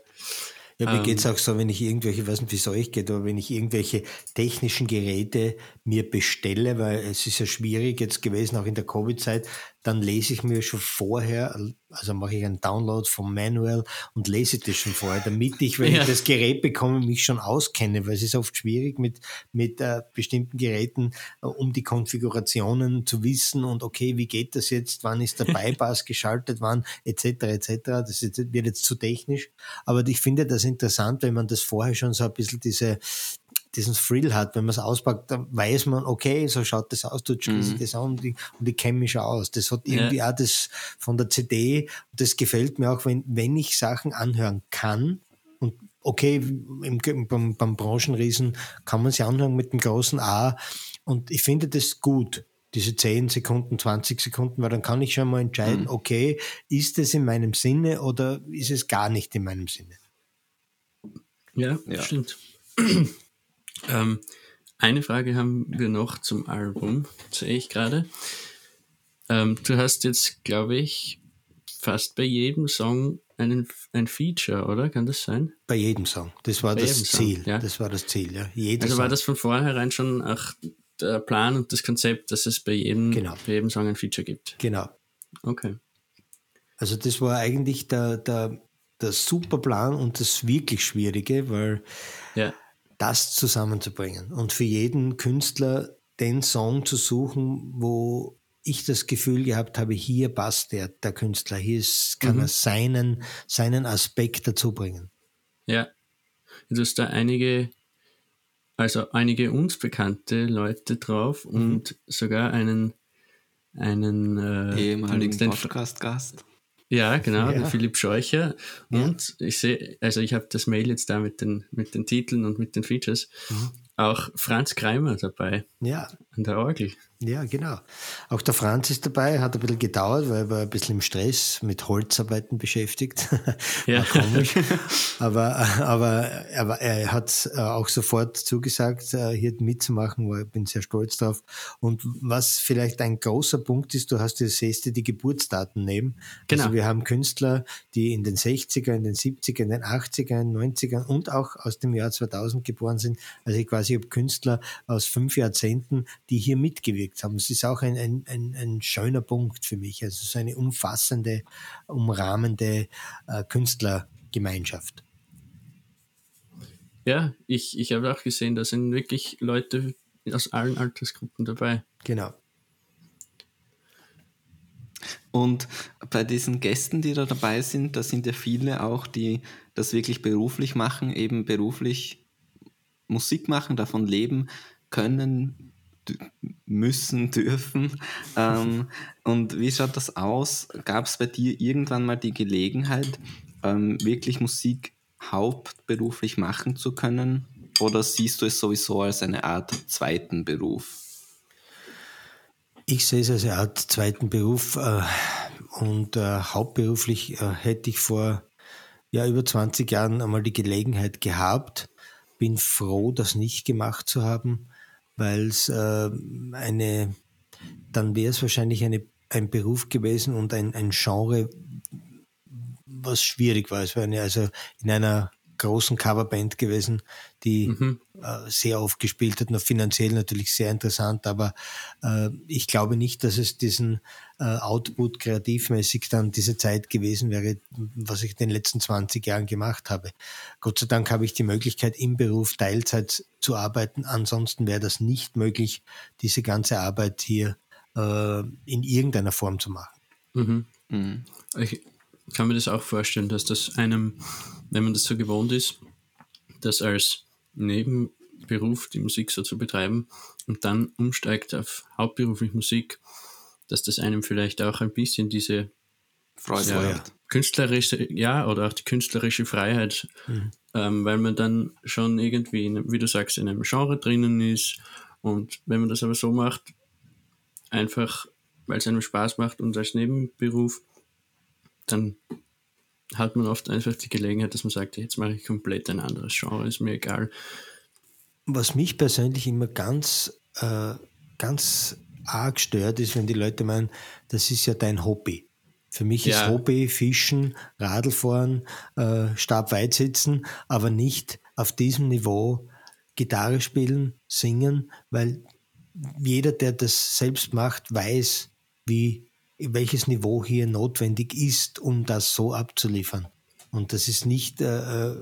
[SPEAKER 1] Ja, mir ähm, geht es auch so, wenn ich irgendwelche, ich weiß nicht, wie es euch geht, aber wenn ich irgendwelche technischen Geräte mir bestelle, weil es ist ja schwierig jetzt gewesen, auch in der Covid-Zeit, dann lese ich mir schon vorher, also mache ich einen Download vom Manual und lese das schon vorher, damit ich, wenn ja. ich das Gerät bekomme, mich schon auskenne, weil es ist oft schwierig mit, mit äh, bestimmten Geräten, äh, um die Konfigurationen zu wissen und okay, wie geht das jetzt, wann ist der Bypass geschaltet, wann, etc., etc. Das wird jetzt zu technisch, aber ich finde das interessant, wenn man das vorher schon so ein bisschen diese, diesen Thrill hat, wenn man es auspackt, dann weiß man, okay, so schaut das aus, du schließt mhm. das an und ich, und ich kenne mich schon aus. Das hat irgendwie ja. auch das von der CD, das gefällt mir auch, wenn, wenn ich Sachen anhören kann und okay, im, beim, beim Branchenriesen kann man sie anhören mit dem großen A und ich finde das gut diese 10 Sekunden, 20 Sekunden, weil dann kann ich schon mal entscheiden, mhm. okay, ist es in meinem Sinne oder ist es gar nicht in meinem Sinne?
[SPEAKER 2] Ja, ja. stimmt. Ähm, eine Frage haben wir noch zum Album, sehe ich gerade. Ähm, du hast jetzt, glaube ich, fast bei jedem Song einen, ein Feature, oder? Kann das sein?
[SPEAKER 1] Bei jedem Song. Das war bei das Ziel. Song, ja. Das war das Ziel, ja.
[SPEAKER 2] Jeder also war das von vornherein schon auch der Plan und das Konzept, dass es bei jedem, genau. bei jedem Song ein Feature gibt?
[SPEAKER 1] Genau.
[SPEAKER 2] Okay.
[SPEAKER 1] Also das war eigentlich der, der, der super Plan und das wirklich Schwierige, weil ja das zusammenzubringen und für jeden Künstler den Song zu suchen, wo ich das Gefühl gehabt habe, hier passt der, der Künstler, hier ist, kann mhm. er seinen, seinen Aspekt dazu bringen.
[SPEAKER 2] Ja, du hast da einige, also einige uns bekannte Leute drauf mhm. und sogar einen, einen
[SPEAKER 3] äh, ehemaligen Podcast-Gast.
[SPEAKER 2] Ja, genau, ja. Philipp Scheucher. Und ja. ich sehe, also ich habe das Mail jetzt da mit den, mit den Titeln und mit den Features. Mhm. Auch Franz Kreimer dabei.
[SPEAKER 1] Ja.
[SPEAKER 2] An der Orgel.
[SPEAKER 1] Ja, genau. Auch der Franz ist dabei, hat ein bisschen gedauert, weil er war ein bisschen im Stress mit Holzarbeiten beschäftigt. Ja. komisch. aber, aber, aber er hat auch sofort zugesagt, äh, hier mitzumachen, weil ich bin sehr stolz drauf. Und was vielleicht ein großer Punkt ist, du hast ja siehst die Geburtsdaten neben. Genau. Also wir haben Künstler, die in den 60er, in den 70er, in den 80er, in den 90er und auch aus dem Jahr 2000 geboren sind. Also ich quasi habe Künstler aus fünf Jahrzehnten, die hier mitgewirkt gelegt haben. Es ist auch ein, ein, ein, ein schöner Punkt für mich. Also so eine umfassende, umrahmende äh, Künstlergemeinschaft.
[SPEAKER 2] Ja, ich, ich habe auch gesehen, da sind wirklich Leute aus allen Altersgruppen dabei.
[SPEAKER 1] Genau.
[SPEAKER 3] Und bei diesen Gästen, die da dabei sind, da sind ja viele auch, die das wirklich beruflich machen, eben beruflich Musik machen, davon leben können müssen, dürfen. Ähm, und wie schaut das aus? Gab es bei dir irgendwann mal die Gelegenheit, ähm, wirklich Musik hauptberuflich machen zu können? Oder siehst du es sowieso als eine Art zweiten Beruf?
[SPEAKER 1] Ich sehe es als eine Art zweiten Beruf äh, und äh, hauptberuflich äh, hätte ich vor ja, über 20 Jahren einmal die Gelegenheit gehabt. Bin froh, das nicht gemacht zu haben weil es äh, eine, dann wäre es wahrscheinlich eine, ein Beruf gewesen und ein, ein Genre, was schwierig war. Es war eine, also in einer großen Coverband gewesen, die mhm. äh, sehr oft gespielt hat, noch finanziell natürlich sehr interessant, aber äh, ich glaube nicht, dass es diesen äh, Output kreativmäßig dann diese Zeit gewesen wäre, was ich in den letzten 20 Jahren gemacht habe. Gott sei Dank habe ich die Möglichkeit, im Beruf Teilzeit zu arbeiten. Ansonsten wäre das nicht möglich, diese ganze Arbeit hier äh, in irgendeiner Form zu machen.
[SPEAKER 2] Mhm. Mhm. Ich kann mir das auch vorstellen, dass das einem wenn man das so gewohnt ist, das als Nebenberuf die Musik so zu betreiben und dann umsteigt auf hauptberuflich Musik, dass das einem vielleicht auch ein bisschen diese
[SPEAKER 3] Freude ja,
[SPEAKER 2] künstlerische, ja, oder auch die künstlerische Freiheit, mhm. ähm, weil man dann schon irgendwie, in, wie du sagst, in einem Genre drinnen ist und wenn man das aber so macht, einfach weil es einem Spaß macht und als Nebenberuf, dann hat man oft einfach die Gelegenheit, dass man sagt, jetzt mache ich komplett ein anderes Genre, ist mir egal.
[SPEAKER 1] Was mich persönlich immer ganz, äh, ganz arg stört, ist, wenn die Leute meinen, das ist ja dein Hobby. Für mich ja. ist Hobby Fischen, Radlfahren, äh, stabweit sitzen, aber nicht auf diesem Niveau Gitarre spielen, singen, weil jeder, der das selbst macht, weiß, wie welches Niveau hier notwendig ist, um das so abzuliefern. Und das ist nicht, äh, äh,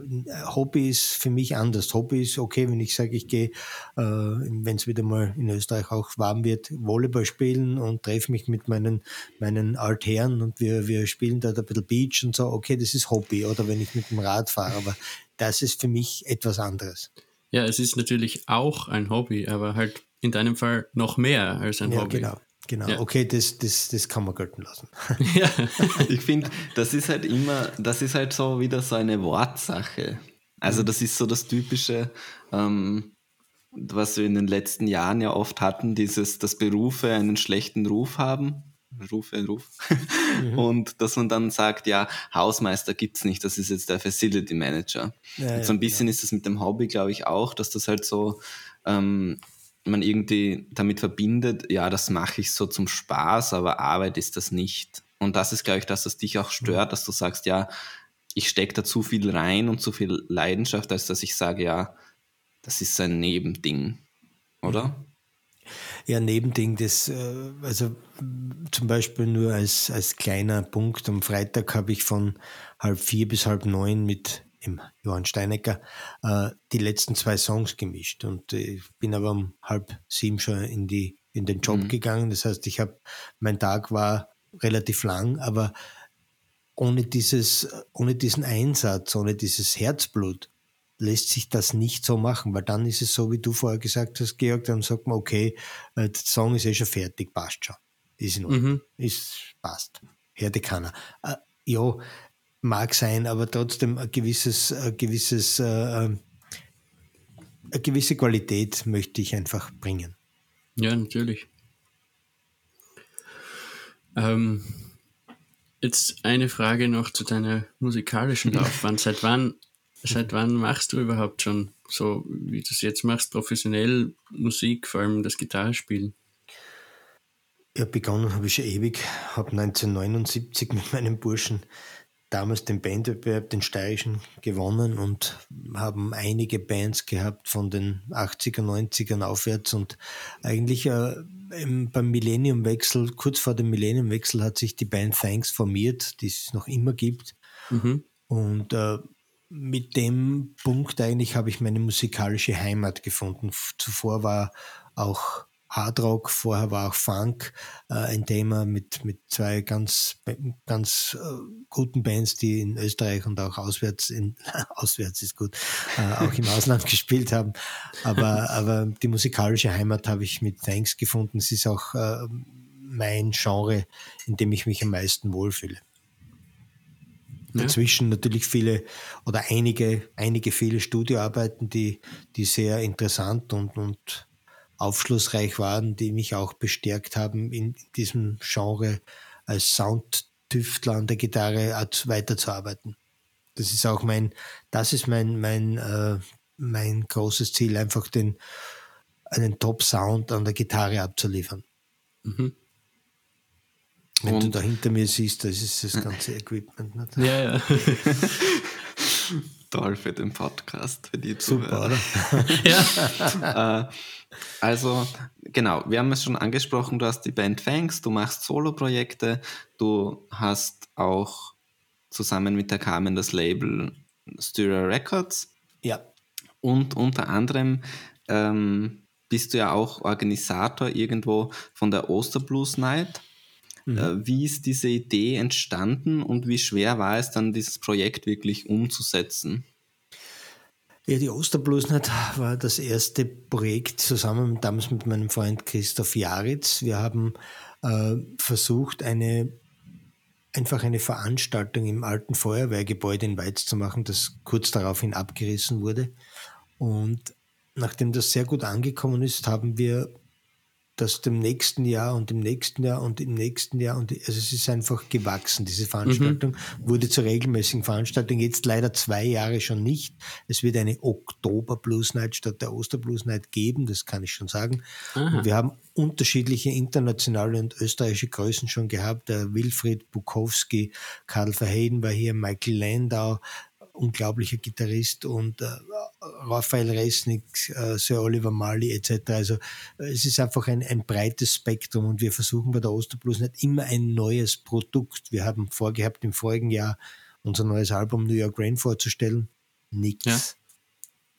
[SPEAKER 1] Hobby ist für mich anders. Hobby ist okay, wenn ich sage, ich gehe, äh, wenn es wieder mal in Österreich auch warm wird, Volleyball spielen und treffe mich mit meinen, meinen Altherren und wir, wir spielen da ein bisschen Beach und so, okay, das ist Hobby. Oder wenn ich mit dem Rad fahre, aber das ist für mich etwas anderes.
[SPEAKER 2] Ja, es ist natürlich auch ein Hobby, aber halt in deinem Fall noch mehr als ein ja, Hobby.
[SPEAKER 1] Genau. Genau, ja. okay, das, das, das kann man gelten lassen.
[SPEAKER 3] ja, ich finde, das ist halt immer, das ist halt so wieder so eine Wortsache. Also mhm. das ist so das Typische, ähm, was wir in den letzten Jahren ja oft hatten, dieses, dass Berufe einen schlechten Ruf haben. Rufe, Ruf. Mhm. Und dass man dann sagt, ja, Hausmeister gibt es nicht, das ist jetzt der Facility Manager. Ja, so ein bisschen ja. ist es mit dem Hobby, glaube ich, auch, dass das halt so ähm, man irgendwie damit verbindet, ja, das mache ich so zum Spaß, aber Arbeit ist das nicht. Und das ist, glaube ich, dass das dich auch stört, dass du sagst, ja, ich stecke da zu viel rein und zu viel Leidenschaft, als dass ich sage, ja, das ist ein Nebending, oder?
[SPEAKER 1] Ja, Nebending, das, äh, also zum Beispiel nur als, als kleiner Punkt, am Freitag habe ich von halb vier bis halb neun mit im Johann Steinecker, äh, die letzten zwei Songs gemischt. Und ich bin aber um halb sieben schon in, die, in den Job mhm. gegangen. Das heißt, ich habe, mein Tag war relativ lang, aber ohne, dieses, ohne diesen Einsatz, ohne dieses Herzblut, lässt sich das nicht so machen, weil dann ist es so, wie du vorher gesagt hast, Georg, dann sagt man, okay, äh, der Song ist eh schon fertig, passt schon. Ist in Ordnung. Mhm. Ist, passt. Herde keiner. Äh, ja, mag sein, aber trotzdem ein gewisses, ein gewisses, äh, ähm, eine gewisse Qualität möchte ich einfach bringen.
[SPEAKER 2] Ja, natürlich. Ähm, jetzt eine Frage noch zu deiner musikalischen Laufbahn. seit wann, seit wann machst du überhaupt schon so, wie du es jetzt machst, professionell Musik, vor allem das Gitarrespielen?
[SPEAKER 1] Ja, begonnen habe ich schon ewig, habe 1979 mit meinem Burschen damals den Bandwettbewerb, den steirischen, gewonnen und haben einige Bands gehabt von den 80er, 90ern aufwärts und eigentlich äh, beim Millenniumwechsel, kurz vor dem Millenniumwechsel hat sich die Band Thanks formiert, die es noch immer gibt. Mhm. Und äh, mit dem Punkt eigentlich habe ich meine musikalische Heimat gefunden. Zuvor war auch Hardrock, vorher war auch Funk äh, ein Thema mit, mit zwei ganz, ganz äh, guten Bands, die in Österreich und auch auswärts, in, auswärts ist gut, äh, auch im Ausland gespielt haben. Aber, aber die musikalische Heimat habe ich mit Thanks gefunden. Es ist auch äh, mein Genre, in dem ich mich am meisten wohlfühle. Ja. Dazwischen natürlich viele oder einige, einige viele Studioarbeiten, die, die sehr interessant und, und aufschlussreich waren, die mich auch bestärkt haben, in diesem Genre als Soundtüftler an der Gitarre weiterzuarbeiten. Das ist auch mein, das ist mein, mein, äh, mein großes Ziel, einfach den, einen Top-Sound an der Gitarre abzuliefern. Mhm. Wenn und du da hinter mir siehst, das ist das ganze Equipment. Nicht?
[SPEAKER 2] Ja, ja.
[SPEAKER 3] Toll für den Podcast, für die
[SPEAKER 1] Super,
[SPEAKER 3] Zuhörer. Äh, also, genau, wir haben es schon angesprochen, du hast die Band Fangs, du machst Solo-Projekte, du hast auch zusammen mit der Carmen das Label Styria Records.
[SPEAKER 1] Ja.
[SPEAKER 3] Und unter anderem ähm, bist du ja auch Organisator irgendwo von der Osterblues Night. Mhm. Äh, wie ist diese Idee entstanden und wie schwer war es dann, dieses Projekt wirklich umzusetzen?
[SPEAKER 1] Ja, die Osterblues Night war das erste Projekt zusammen damals mit meinem Freund Christoph Jaritz. Wir haben äh, versucht, eine einfach eine Veranstaltung im alten Feuerwehrgebäude in Weiz zu machen, das kurz daraufhin abgerissen wurde. Und nachdem das sehr gut angekommen ist, haben wir das dem nächsten Jahr und im nächsten Jahr und im nächsten Jahr und also es ist einfach gewachsen. Diese Veranstaltung mhm. wurde zur regelmäßigen Veranstaltung, jetzt leider zwei Jahre schon nicht. Es wird eine Oktober Blues Night statt der Oster Blues Night geben, das kann ich schon sagen. wir haben unterschiedliche internationale und österreichische Größen schon gehabt. Der Wilfried Bukowski, Karl Verheyden war hier, Michael Landau, unglaublicher Gitarrist und äh, Raphael Resnick, äh, Sir Oliver Marley etc. Also äh, es ist einfach ein, ein breites Spektrum und wir versuchen bei der Osterblues nicht immer ein neues Produkt. Wir haben vorgehabt im vorigen Jahr unser neues Album New York Rain vorzustellen. Nichts. Ja.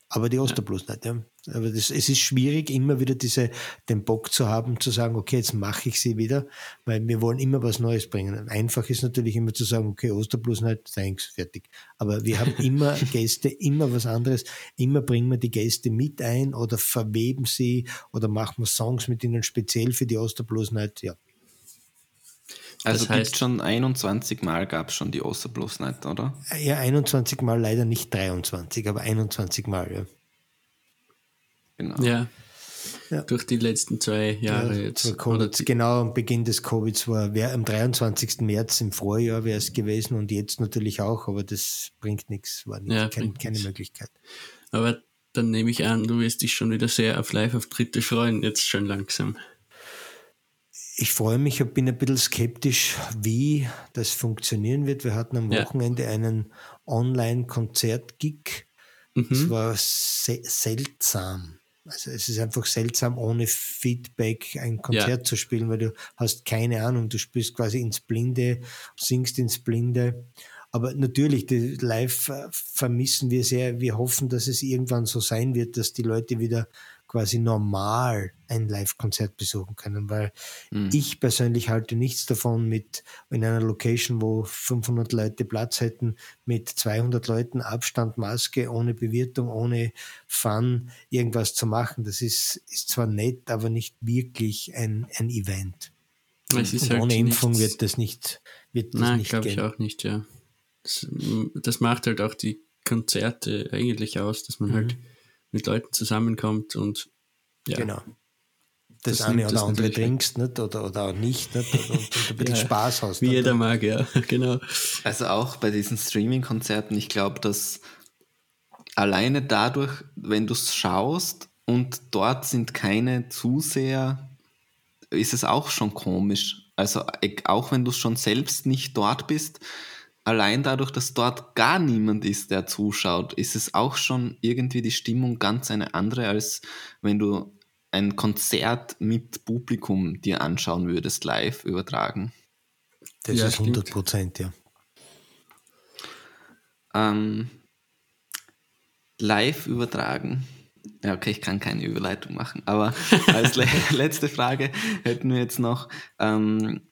[SPEAKER 1] Aber die Osterblues nicht, ja. Aber das, es ist schwierig, immer wieder diese, den Bock zu haben, zu sagen, okay, jetzt mache ich sie wieder, weil wir wollen immer was Neues bringen. Einfach ist natürlich immer zu sagen, okay, Osterblues nicht, thanks, fertig. Aber wir haben immer Gäste, immer was anderes. Immer bringen wir die Gäste mit ein oder verweben sie oder machen wir Songs mit ihnen speziell für die Osterblues Night, ja.
[SPEAKER 3] Also das heißt schon 21 Mal gab es schon die Osterblues Night, oder?
[SPEAKER 1] Ja, 21 Mal leider nicht 23, aber 21 Mal, ja.
[SPEAKER 2] Genau. Ja. ja. Durch die letzten zwei Jahre ja, jetzt.
[SPEAKER 1] COVID, genau am Beginn des Covid war wär, am 23. März im Vorjahr wäre es gewesen und jetzt natürlich auch, aber das bringt nichts, war nicht, ja, kein, keine nix. Möglichkeit.
[SPEAKER 2] Aber dann nehme ich an, du wirst dich schon wieder sehr auf Live-Auftritte freuen, jetzt schon langsam.
[SPEAKER 1] Ich freue mich und bin ein bisschen skeptisch, wie das funktionieren wird. Wir hatten am Wochenende einen Online-Konzert-Gig. Mhm. Es war se seltsam. Also es ist einfach seltsam, ohne Feedback ein Konzert ja. zu spielen, weil du hast keine Ahnung, du spielst quasi ins Blinde, singst ins Blinde. Aber natürlich, die live äh, vermissen wir sehr. Wir hoffen, dass es irgendwann so sein wird, dass die Leute wieder quasi normal ein Live-Konzert besuchen können, weil mhm. ich persönlich halte nichts davon, mit in einer Location, wo 500 Leute Platz hätten, mit 200 Leuten Abstand, Maske, ohne Bewirtung, ohne Fun irgendwas zu machen. Das ist, ist zwar nett, aber nicht wirklich ein, ein Event. Halt ohne Impfung nichts. wird das nicht, wird das
[SPEAKER 2] Nein,
[SPEAKER 1] nicht
[SPEAKER 2] glaube ich auch nicht, ja. Das, das, macht halt auch die Konzerte eigentlich aus, dass man mhm. halt mit Leuten zusammenkommt und ja.
[SPEAKER 1] Genau. Das, das eine oder andere trinkst nicht? Oder, oder auch nicht, nicht? Und, und ein bisschen ja, Spaß hast.
[SPEAKER 2] Wie nicht? jeder mag, ja, genau.
[SPEAKER 3] Also auch bei diesen Streaming-Konzerten, ich glaube, dass alleine dadurch, wenn du es schaust und dort sind keine Zuseher, ist es auch schon komisch. Also auch wenn du schon selbst nicht dort bist, allein dadurch, dass dort gar niemand ist, der zuschaut, ist es auch schon irgendwie die Stimmung ganz eine andere, als wenn du ein Konzert mit Publikum dir anschauen würdest, live übertragen.
[SPEAKER 1] Das ja, ist 100 Prozent, ja.
[SPEAKER 3] Ähm, live übertragen. Ja, okay, ich kann keine Überleitung machen, aber als le letzte Frage hätten wir jetzt noch, ähm,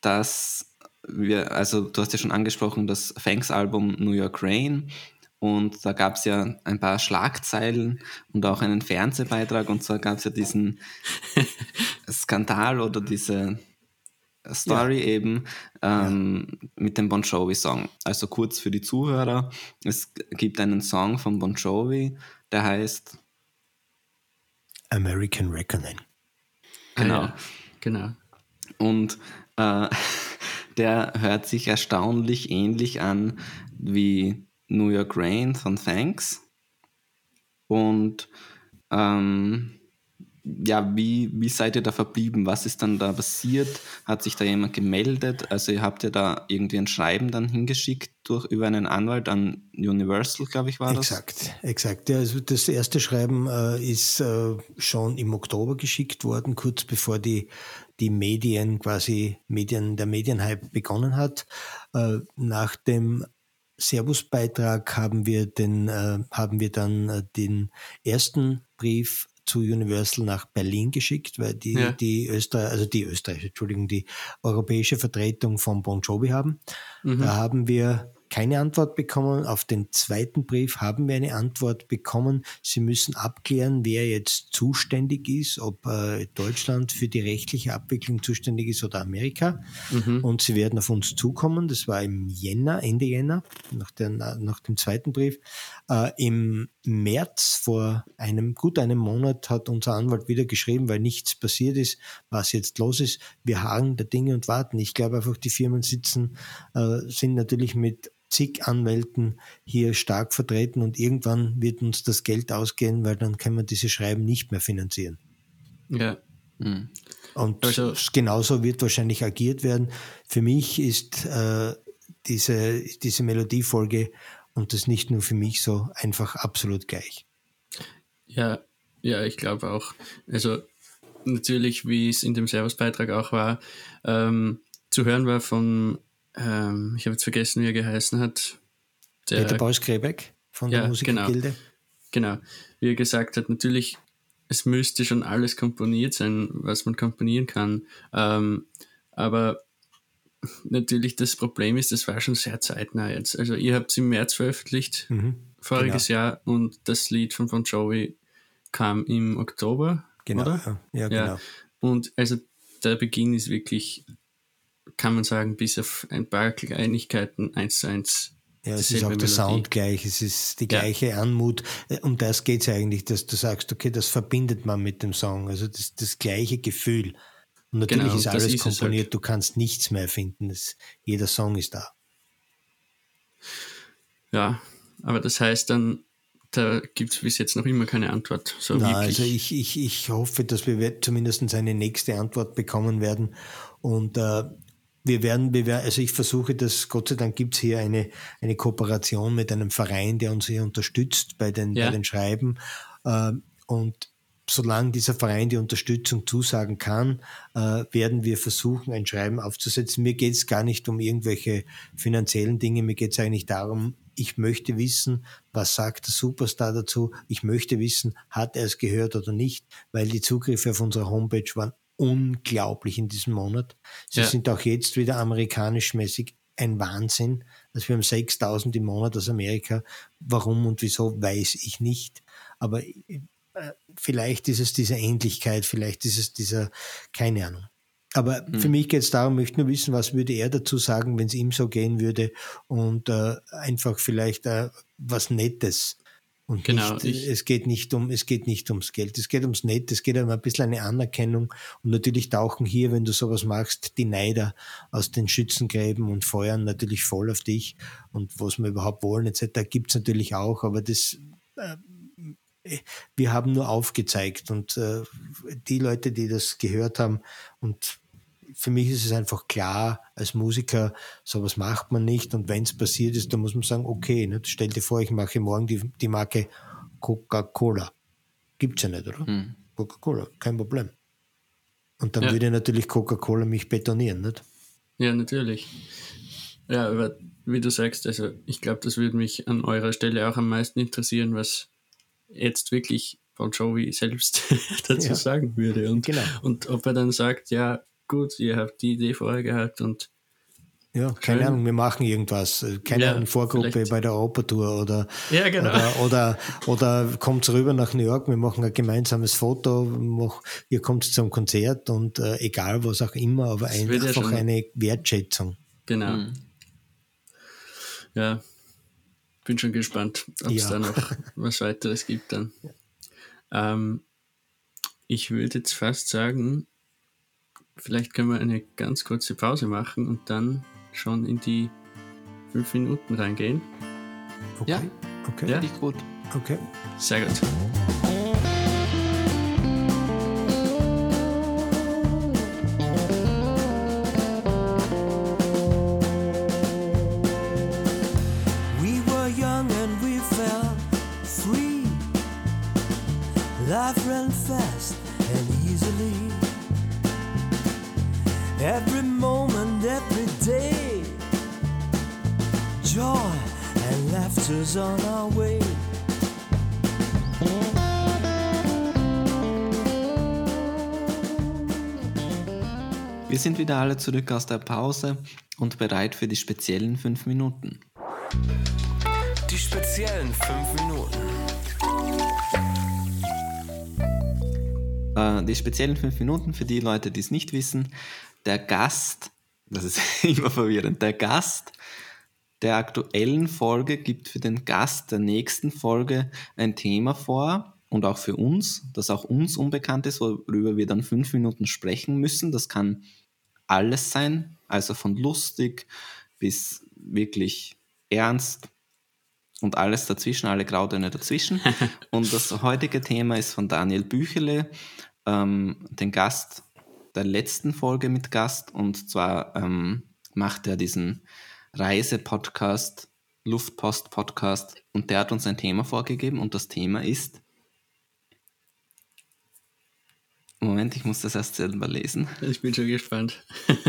[SPEAKER 3] dass wir, also du hast ja schon angesprochen, das Fangs-Album New York Rain. Und da gab es ja ein paar Schlagzeilen und auch einen Fernsehbeitrag. Und zwar gab es ja diesen Skandal oder diese Story ja. eben ähm, ja. mit dem Bon Jovi-Song. Also kurz für die Zuhörer: Es gibt einen Song von Bon Jovi, der heißt
[SPEAKER 1] American Reckoning.
[SPEAKER 3] Genau.
[SPEAKER 2] Ja. Genau.
[SPEAKER 3] Und äh, der hört sich erstaunlich ähnlich an wie New York Rain von Thanks. Und ähm, ja, wie, wie seid ihr da verblieben? Was ist dann da passiert? Hat sich da jemand gemeldet? Also ihr habt ja da irgendwie ein Schreiben dann hingeschickt durch über einen Anwalt an Universal, glaube ich, war
[SPEAKER 1] das? Exakt, exakt. Ja, also das erste Schreiben äh, ist äh, schon im Oktober geschickt worden, kurz bevor die, die Medien quasi Medien, der Medienhype begonnen hat. Äh, nach dem Servus-Beitrag haben wir den, äh, haben wir dann äh, den ersten Brief zu Universal nach Berlin geschickt, weil die, ja. die Österreich, also die Österreich, Entschuldigung, die europäische Vertretung von Bon Jovi haben. Mhm. Da haben wir keine Antwort bekommen. Auf den zweiten Brief haben wir eine Antwort bekommen. Sie müssen abklären, wer jetzt zuständig ist, ob äh, Deutschland für die rechtliche Abwicklung zuständig ist oder Amerika. Mhm. Und sie werden auf uns zukommen. Das war im Jänner, Ende Jänner, nach, der, nach dem zweiten Brief. Äh, Im März vor einem, gut einem Monat hat unser Anwalt wieder geschrieben, weil nichts passiert ist, was jetzt los ist. Wir harren der Dinge und warten. Ich glaube einfach, die Firmen sitzen, äh, sind natürlich mit zig Anwälten hier stark vertreten und irgendwann wird uns das Geld ausgehen, weil dann können wir diese Schreiben nicht mehr finanzieren.
[SPEAKER 2] Ja. Mhm.
[SPEAKER 1] Und also, genauso wird wahrscheinlich agiert werden. Für mich ist äh, diese, diese Melodiefolge und das nicht nur für mich so einfach absolut gleich.
[SPEAKER 2] Ja, ja, ich glaube auch. Also natürlich, wie es in dem Servus-Beitrag auch war, ähm, zu hören war von ähm, ich habe jetzt vergessen, wie er geheißen hat.
[SPEAKER 1] Der, Peter Bausch-Krebeck von der ja, Musikergilde.
[SPEAKER 2] Genau, genau, wie er gesagt hat, natürlich, es müsste schon alles komponiert sein, was man komponieren kann. Ähm, aber natürlich das Problem ist, das war schon sehr zeitnah jetzt. Also ihr habt es im März veröffentlicht, mhm, voriges genau. Jahr, und das Lied von Bon Jovi kam im Oktober,
[SPEAKER 1] genau,
[SPEAKER 2] oder?
[SPEAKER 1] Ja, genau. Ja.
[SPEAKER 2] Und also der Beginn ist wirklich kann man sagen, bis auf ein paar Kleinigkeiten eins zu eins.
[SPEAKER 1] Ja, es ist auch der Sound gleich, es ist die gleiche ja. Anmut. Äh, um das geht es eigentlich, dass du sagst, okay, das verbindet man mit dem Song. Also das, das gleiche Gefühl. Und natürlich genau, ist alles ist komponiert, halt. du kannst nichts mehr finden. Das, jeder Song ist da.
[SPEAKER 2] Ja, aber das heißt dann, da gibt es bis jetzt noch immer keine Antwort.
[SPEAKER 1] So Na, also ich, ich, ich hoffe, dass wir zumindest eine nächste Antwort bekommen werden. Und äh, wir werden, wir werden, also ich versuche das, Gott sei Dank gibt es hier eine, eine Kooperation mit einem Verein, der uns hier unterstützt bei den, ja. bei den Schreiben. Äh, und solange dieser Verein die Unterstützung zusagen kann, äh, werden wir versuchen, ein Schreiben aufzusetzen. Mir geht es gar nicht um irgendwelche finanziellen Dinge, mir geht es eigentlich darum, ich möchte wissen, was sagt der Superstar dazu. Ich möchte wissen, hat er es gehört oder nicht, weil die Zugriffe auf unserer Homepage waren unglaublich in diesem Monat. Sie ja. sind auch jetzt wieder amerikanischmäßig ein Wahnsinn. Also wir haben 6000 im Monat aus Amerika. Warum und wieso, weiß ich nicht. Aber vielleicht ist es diese Ähnlichkeit, vielleicht ist es dieser, keine Ahnung. Aber hm. für mich geht es darum, möchte nur wissen, was würde er dazu sagen, wenn es ihm so gehen würde und äh, einfach vielleicht äh, was Nettes und genau, nicht, ich, es geht nicht um, es geht nicht ums Geld, es geht ums Nett, es geht um ein bisschen eine Anerkennung. Und natürlich tauchen hier, wenn du sowas machst, die Neider aus den Schützengräben und feuern natürlich voll auf dich und was wir überhaupt wollen, etc. gibt es natürlich auch, aber das äh, wir haben nur aufgezeigt und äh, die Leute, die das gehört haben und für mich ist es einfach klar, als Musiker, sowas macht man nicht. Und wenn es passiert ist, dann muss man sagen, okay, ne, stell dir vor, ich mache morgen die, die Marke Coca-Cola. Gibt es ja nicht, oder? Hm. Coca-Cola, kein Problem. Und dann ja. würde natürlich Coca-Cola mich betonieren, nicht?
[SPEAKER 2] Ja, natürlich. Ja, aber wie du sagst, also ich glaube, das würde mich an eurer Stelle auch am meisten interessieren, was jetzt wirklich Bon Jovi selbst dazu ja. sagen würde. Und, genau. und ob er dann sagt, ja, gut, ihr habt die Idee vorher gehabt und
[SPEAKER 1] ja, keine Schön. Ahnung, wir machen irgendwas. Keine ja, Ahnung, Vorgruppe vielleicht. bei der Europatour oder,
[SPEAKER 2] ja, genau.
[SPEAKER 1] oder, oder, oder kommt rüber nach New York, wir machen ein gemeinsames Foto, mach, ihr kommt zum Konzert und äh, egal was auch immer, aber ein, einfach ja eine Wertschätzung.
[SPEAKER 2] Genau. Mhm. Ja, bin schon gespannt, ob es da noch was weiteres gibt dann. Ähm, ich würde jetzt fast sagen, Vielleicht können wir eine ganz kurze Pause machen und dann schon in die fünf Minuten reingehen.
[SPEAKER 3] Okay. Ja, okay. Ja?
[SPEAKER 2] gut.
[SPEAKER 1] Okay.
[SPEAKER 2] Sehr gut.
[SPEAKER 3] Alle zurück aus der Pause und bereit für die speziellen fünf Minuten.
[SPEAKER 4] Die speziellen fünf Minuten.
[SPEAKER 3] Äh, die speziellen fünf Minuten für die Leute, die es nicht wissen. Der Gast, das ist immer verwirrend, der Gast der aktuellen Folge gibt für den Gast der nächsten Folge ein Thema vor und auch für uns, das auch uns unbekannt ist, worüber wir dann fünf Minuten sprechen müssen. Das kann alles sein, also von lustig bis wirklich ernst und alles dazwischen, alle Grautöne dazwischen. und das heutige Thema ist von Daniel Büchele, ähm, den Gast der letzten Folge mit Gast. Und zwar ähm, macht er diesen Reise-Podcast, Luftpost-Podcast und der hat uns ein Thema vorgegeben und das Thema ist. Moment, ich muss das erst selber lesen.
[SPEAKER 2] Ich bin schon gespannt.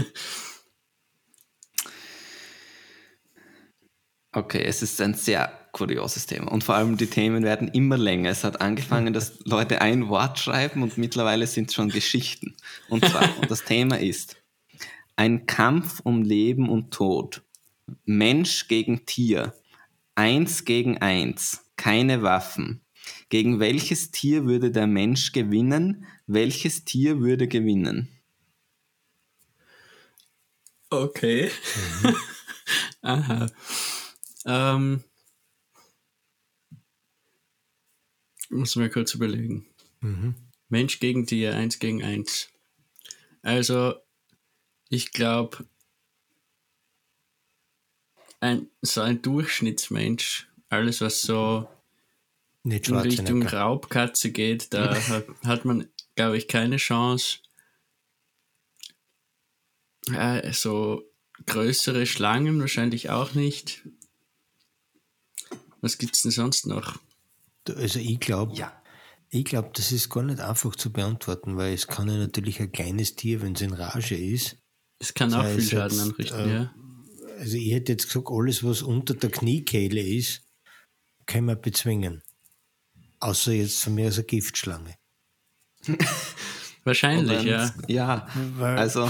[SPEAKER 3] Okay, es ist ein sehr kurioses Thema und vor allem die Themen werden immer länger. Es hat angefangen, dass Leute ein Wort schreiben und mittlerweile sind es schon Geschichten. Und zwar, und das Thema ist ein Kampf um Leben und Tod. Mensch gegen Tier. Eins gegen eins. Keine Waffen. Gegen welches Tier würde der Mensch gewinnen? Welches Tier würde gewinnen?
[SPEAKER 2] Okay. Aha. Ähm, muss mir kurz überlegen. Mensch gegen Tier, eins gegen eins. Also, ich glaube, ein, so ein Durchschnittsmensch, alles was so
[SPEAKER 1] Nicht
[SPEAKER 2] in Richtung. Raubkatze geht, da hat, hat man, glaube ich, keine Chance. Äh, so größere Schlangen wahrscheinlich auch nicht. Was gibt's denn sonst noch?
[SPEAKER 1] Also ich glaube,
[SPEAKER 3] Ja.
[SPEAKER 1] ich glaube, das ist gar nicht einfach zu beantworten, weil es kann ja natürlich ein kleines Tier, wenn es in Rage ist.
[SPEAKER 2] Es kann auch viel Schaden
[SPEAKER 1] jetzt,
[SPEAKER 2] anrichten,
[SPEAKER 1] äh,
[SPEAKER 2] ja.
[SPEAKER 1] Also ich hätte jetzt gesagt, alles, was unter der Kniekehle ist, kann man bezwingen. Außer jetzt von mir als eine Giftschlange.
[SPEAKER 2] Wahrscheinlich,
[SPEAKER 3] Und
[SPEAKER 2] ja.
[SPEAKER 3] dann- Ja,
[SPEAKER 1] Weil
[SPEAKER 3] also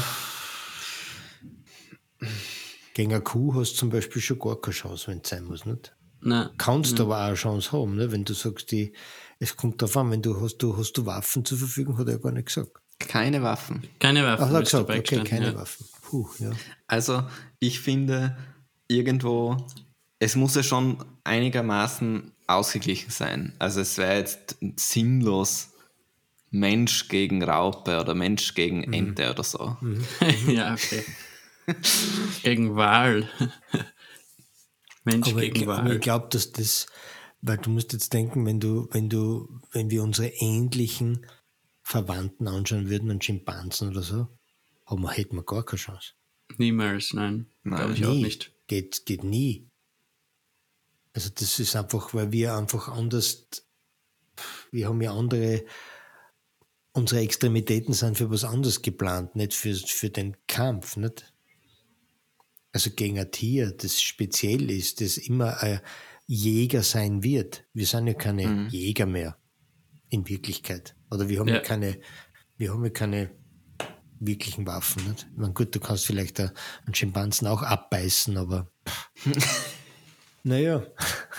[SPEAKER 1] gegen eine Kuh hast du zum Beispiel schon gar keine Chance, wenn es sein muss. Nicht?
[SPEAKER 2] Na,
[SPEAKER 1] Kannst aber auch eine Chance haben, ne? wenn du sagst, die, es kommt darauf an, wenn du hast, du hast du Waffen zur Verfügung, hat er gar nicht gesagt.
[SPEAKER 3] keine Waffen.
[SPEAKER 2] keine Waffen.
[SPEAKER 1] Ach, er hat gesagt, okay,
[SPEAKER 2] gestanden,
[SPEAKER 1] keine
[SPEAKER 2] ja.
[SPEAKER 1] Waffen. Puh, ja.
[SPEAKER 3] Also ich finde irgendwo, es muss ja schon einigermaßen ausgeglichen sein. Also es wäre jetzt sinnlos Mensch gegen Raupe oder Mensch gegen
[SPEAKER 1] Mhm.
[SPEAKER 3] Ente oder so.
[SPEAKER 2] ja, okay. gegen Wahl. Mensch
[SPEAKER 1] Aber ich,
[SPEAKER 2] gegen
[SPEAKER 1] aber
[SPEAKER 2] Wahl.
[SPEAKER 1] ich glaube, dass das, weil du musst jetzt denken, wenn du, wenn du, wenn wir unsere ähnlichen Verwandten anschauen würden, einen Schimpansen oder so, haben wir, hätten wir gar keine Chance.
[SPEAKER 2] Niemals, nein.
[SPEAKER 3] Nein,
[SPEAKER 2] Glaube ich
[SPEAKER 1] nie.
[SPEAKER 2] auch nicht.
[SPEAKER 1] Geht, geht nie. Also das ist einfach, weil wir einfach anders, wir haben ja andere, unsere Extremitäten sind für was anderes geplant, nicht für, für den Kampf, nicht? Also gegen ein Tier, das speziell ist, das immer ein Jäger sein wird. Wir sind ja keine Jäger mehr, in Wirklichkeit. Oder wir haben ja,
[SPEAKER 2] Ja.
[SPEAKER 1] keine, wir haben ja keine wirklichen Waffen. Nicht? Ich meine, gut, du kannst vielleicht ein- einen Schimpansen auch abbeißen, aber naja,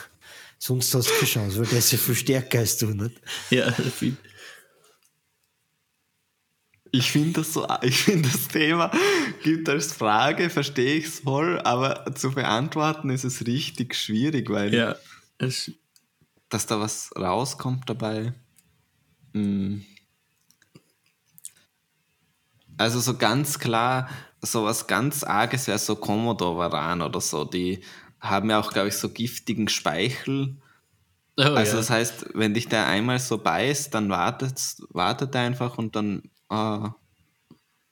[SPEAKER 1] sonst hast du keine Chance, weil der ist ja viel stärker als du. Nicht?
[SPEAKER 2] Ja, viel.
[SPEAKER 3] Ich finde das so, ich finde das Thema gibt als Frage, verstehe ich es voll, aber zu beantworten ist es richtig schwierig, weil
[SPEAKER 2] ja. Es,
[SPEAKER 3] dass da was rauskommt dabei. mm. Also so ganz klar, so was ganz Arges wäre so Komodo-Varan oder so. Die haben ja auch, glaube ich, so giftigen Speichel.
[SPEAKER 2] oh,
[SPEAKER 3] also
[SPEAKER 2] ja.
[SPEAKER 3] das heißt, wenn dich der einmal so beißt, dann wartet, wartet er einfach und dann ah,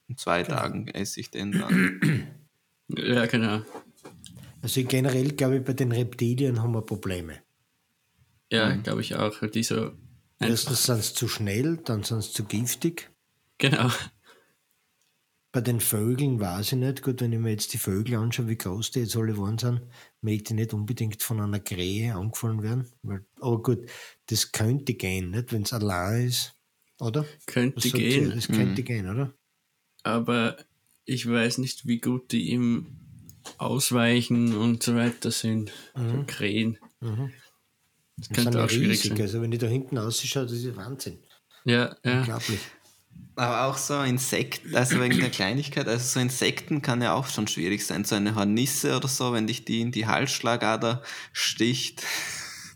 [SPEAKER 3] in zwei Tagen esse ich den dann.
[SPEAKER 2] ja, genau.
[SPEAKER 1] Also generell glaube ich, bei den Reptilien haben wir Probleme.
[SPEAKER 2] Ja, glaube ich auch. Die so
[SPEAKER 1] Erstens sind sie zu schnell, dann sind sie zu giftig.
[SPEAKER 2] genau.
[SPEAKER 1] Bei den Vögeln weiß ich nicht. Gut, wenn ich mir jetzt die Vögel anschaue, wie groß die jetzt alle geworden sind, möchte ich nicht unbedingt von einer Krähe angefallen werden. Weil, aber gut, das könnte gehen, nicht? Wenn es allein ist, oder?
[SPEAKER 2] Könnte
[SPEAKER 1] Was
[SPEAKER 2] gehen.
[SPEAKER 1] ihr? Das könnte gehen, oder?
[SPEAKER 2] aber ich weiß nicht, wie gut die im Ausweichen und so weiter sind. So Krähen. Das
[SPEAKER 1] Mhm. Das sind
[SPEAKER 2] könnte auch schwierig
[SPEAKER 1] riesig.
[SPEAKER 2] sein.
[SPEAKER 1] Also wenn ich da hinten ausschaue, das ist Wahnsinn.
[SPEAKER 2] Ja, ja.
[SPEAKER 1] Unglaublich.
[SPEAKER 3] Aber auch so Insekten, also wegen der Kleinigkeit, also so Insekten kann ja auch schon schwierig sein. So eine Hornisse oder so, wenn dich die in die Halsschlagader sticht.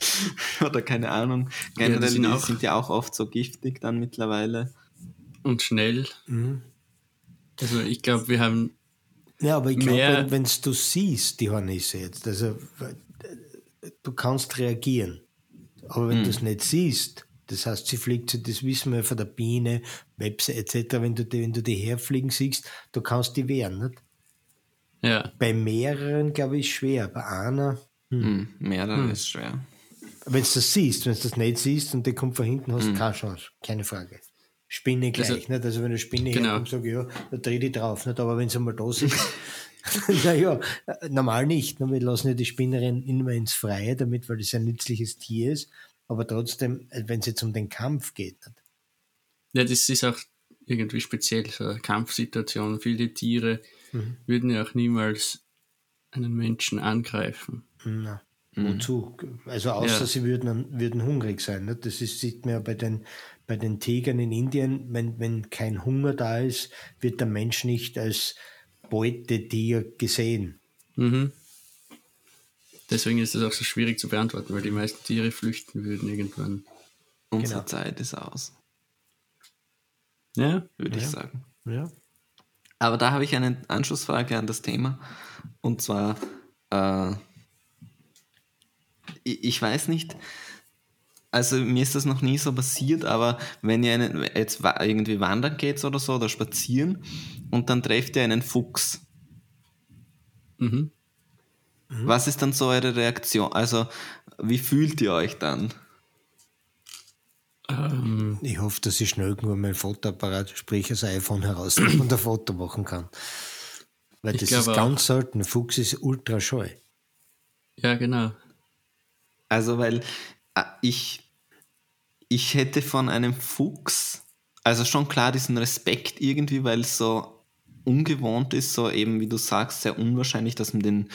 [SPEAKER 3] oder keine Ahnung. Generell
[SPEAKER 2] die sind
[SPEAKER 3] sind ja auch oft so giftig dann mittlerweile.
[SPEAKER 2] Und schnell.
[SPEAKER 1] Mhm.
[SPEAKER 2] Also ich glaube, wir haben
[SPEAKER 1] Ja, aber ich glaube, wenn wenn's du siehst, die Hornisse jetzt, also äh, du kannst reagieren. Aber wenn du es nicht siehst, das heißt, sie fliegt, so, das wissen wir von der Biene, Webse etc., wenn du die, wenn du die herfliegen siehst, du kannst die wehren. Nicht?
[SPEAKER 2] ja,
[SPEAKER 1] Bei mehreren, glaube ich, schwer. Bei einer,
[SPEAKER 3] Hm, mehrere ist schwer.
[SPEAKER 1] wenn du das siehst, wenn du das nicht siehst und der kommt von hinten, hast du keine Chance. Keine Frage. Spinne gleich.
[SPEAKER 2] Also-
[SPEAKER 1] nicht? also wenn eine Spinne
[SPEAKER 2] Genau.
[SPEAKER 1] herkommt, sage ich, ja, da dreh die drauf. Nicht? Aber wenn sie mal da sind, naja, normal nicht. ne? Wir lassen ja die Spinnerin immer ins Freie, damit, weil das ein nützliches Tier ist. Aber trotzdem, äh, wenn es jetzt um den Kampf geht, nicht?
[SPEAKER 2] ja, das ist auch irgendwie speziell, so eine Kampfsituation. Viele Tiere würden ja auch niemals einen Menschen angreifen.
[SPEAKER 1] Na, wozu? Also außer
[SPEAKER 2] Ja.
[SPEAKER 1] sie würden, würden hungrig sein. Ne? Das ist, sieht man ja bei den, bei den Tigern in Indien, wenn, wenn kein Hunger da ist, wird der Mensch nicht als Beutetier gesehen.
[SPEAKER 2] Mhm. Deswegen ist das auch so schwierig zu beantworten, weil die meisten Tiere flüchten würden irgendwann.
[SPEAKER 3] Unsere
[SPEAKER 1] Genau.
[SPEAKER 3] Zeit ist aus,
[SPEAKER 2] Ja,
[SPEAKER 3] würde ich
[SPEAKER 1] Ja.
[SPEAKER 3] sagen.
[SPEAKER 1] Ja.
[SPEAKER 3] Aber da habe ich eine Anschlussfrage an das Thema. Und zwar, äh, ich, ich weiß nicht, also mir ist das noch nie so passiert, aber wenn ihr einen, jetzt irgendwie wandern geht oder so oder spazieren und dann trefft ihr einen Fuchs.
[SPEAKER 2] Mhm.
[SPEAKER 3] Was ist dann so eure Reaktion? Also, wie fühlt ihr euch dann?
[SPEAKER 2] Ähm,
[SPEAKER 1] Ich hoffe, dass ich schnell genug mein Fotoapparat, sprich das iPhone heraus und ein Foto machen kann. Weil das ist
[SPEAKER 2] glaube
[SPEAKER 1] ganz selten. Fuchs ist ultra scheu.
[SPEAKER 2] ja, genau.
[SPEAKER 3] Also, weil äh, ich, ich hätte von einem Fuchs, also schon klar diesen Respekt irgendwie, weil es so ungewohnt ist, so eben wie du sagst, sehr unwahrscheinlich, dass man den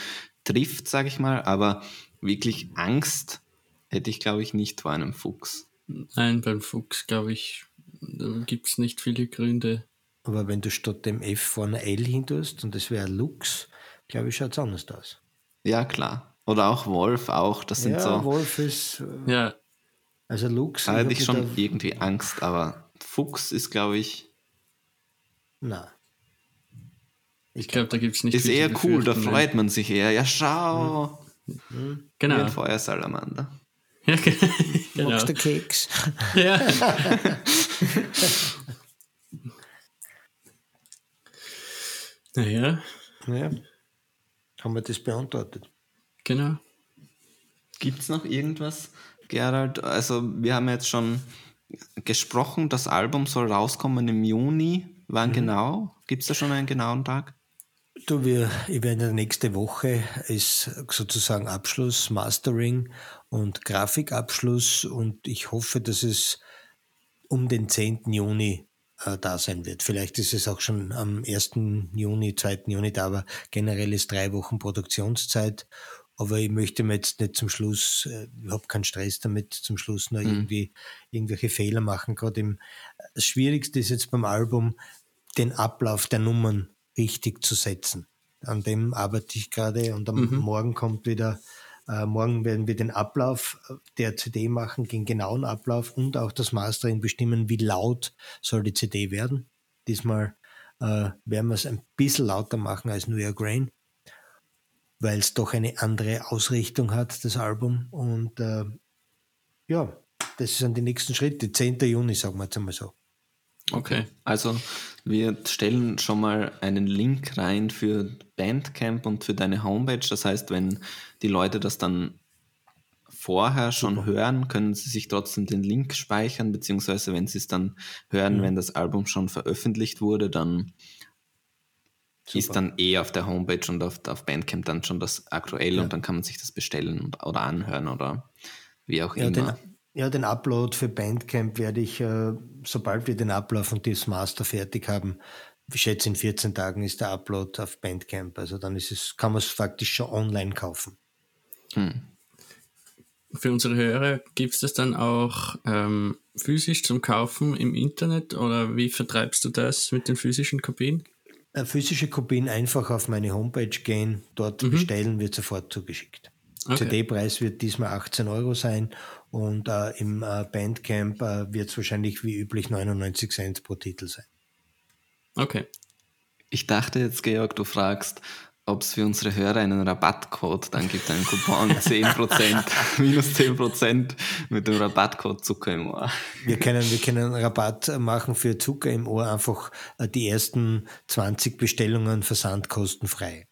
[SPEAKER 3] trifft, sage ich mal, aber wirklich Angst hätte ich, glaube ich, nicht vor einem Fuchs.
[SPEAKER 2] Nein, beim Fuchs, glaube ich, gibt es nicht viele Gründe.
[SPEAKER 1] Aber wenn du statt dem F vorne L hin tust und das wäre Lux, glaube ich, schaut es anders aus.
[SPEAKER 3] Ja, klar. Oder auch Wolf auch, das sind
[SPEAKER 1] ja,
[SPEAKER 3] so,
[SPEAKER 1] Wolf ist, äh,
[SPEAKER 2] Ja,
[SPEAKER 1] also Lux.
[SPEAKER 3] da hätte ich schon irgendwie Angst, aber Fuchs ist, glaube ich,
[SPEAKER 1] Nein.
[SPEAKER 2] Ich glaube, da gibt es nicht
[SPEAKER 3] ist
[SPEAKER 2] viel zu
[SPEAKER 3] eher cool, da freut man sich eher. Ja, schau, wie
[SPEAKER 2] Genau.
[SPEAKER 3] ein Feuersalamander.
[SPEAKER 2] Ja, genau.
[SPEAKER 1] Magst du Keks?
[SPEAKER 2] Ja. naja,
[SPEAKER 1] Ja. Haben wir das beantwortet?
[SPEAKER 2] genau.
[SPEAKER 3] Gibt es noch irgendwas, Gerald? Also, wir haben jetzt schon gesprochen, das Album soll rauskommen im Juni. Wann genau? Gibt es da schon einen genauen Tag?
[SPEAKER 1] Du, wir, ich werde nächste Woche ist sozusagen Abschluss, Mastering und Grafikabschluss und ich hoffe, dass es um den 10. Juni äh, da sein wird. Vielleicht ist es auch schon am 1. Juni, 2. Juni da, aber generell ist drei Wochen Produktionszeit. Aber ich möchte mir jetzt nicht zum Schluss, äh, ich habe keinen Stress damit, zum Schluss noch irgendwie irgendwelche Fehler machen. Gerade im das Schwierigste ist jetzt beim Album, den Ablauf der Nummern richtig zu setzen. An dem arbeite ich gerade und am Morgen kommt wieder, äh, morgen werden wir den Ablauf der CD machen, den genauen Ablauf und auch das Mastering bestimmen, wie laut soll die CD werden. Diesmal äh, werden wir es ein bisschen lauter machen als New York Rain, weil es doch eine andere Ausrichtung hat, das Album. Und äh, ja, das sind die nächsten Schritte. 10. Juni, sagen wir jetzt einmal so.
[SPEAKER 2] Okay.
[SPEAKER 3] Also, wir stellen schon mal einen Link rein für Bandcamp und für deine Homepage. Das heißt, wenn die Leute das dann vorher schon hören, können sie sich trotzdem den Link speichern, beziehungsweise wenn sie es dann hören, wenn das Album schon veröffentlicht wurde, dann ist dann eh auf der Homepage und auf, auf Bandcamp dann schon das aktuell
[SPEAKER 1] Ja.
[SPEAKER 3] und dann kann man sich das bestellen oder anhören oder wie auch
[SPEAKER 1] Ja, den,
[SPEAKER 3] immer.
[SPEAKER 1] Ja, den Upload für Bandcamp werde ich, äh, sobald wir den Ablauf und das Master fertig haben, ich schätze in 14 Tagen ist der Upload auf Bandcamp. Also dann ist es, kann man es faktisch schon online kaufen.
[SPEAKER 2] Für unsere Hörer gibt es das dann auch ähm, physisch zum Kaufen im Internet oder wie vertreibst du das mit den physischen Kopien?
[SPEAKER 1] Äh, physische Kopien einfach auf meine Homepage gehen, dort bestellen, wird sofort zugeschickt.
[SPEAKER 2] Okay.
[SPEAKER 1] CD-Preis wird diesmal 18 Euro sein und äh, im äh, Bandcamp äh, wird es wahrscheinlich wie üblich 99 Cent pro Titel sein.
[SPEAKER 2] Okay.
[SPEAKER 3] Ich dachte jetzt, Georg, du fragst, ob es für unsere Hörer einen Rabattcode dann gibt, einen Coupon 10%, minus 10% mit dem Rabattcode Zucker im Ohr.
[SPEAKER 1] Wir können, wir können Rabatt machen für Zucker im Ohr, einfach äh, die ersten 20 Bestellungen versandkostenfrei.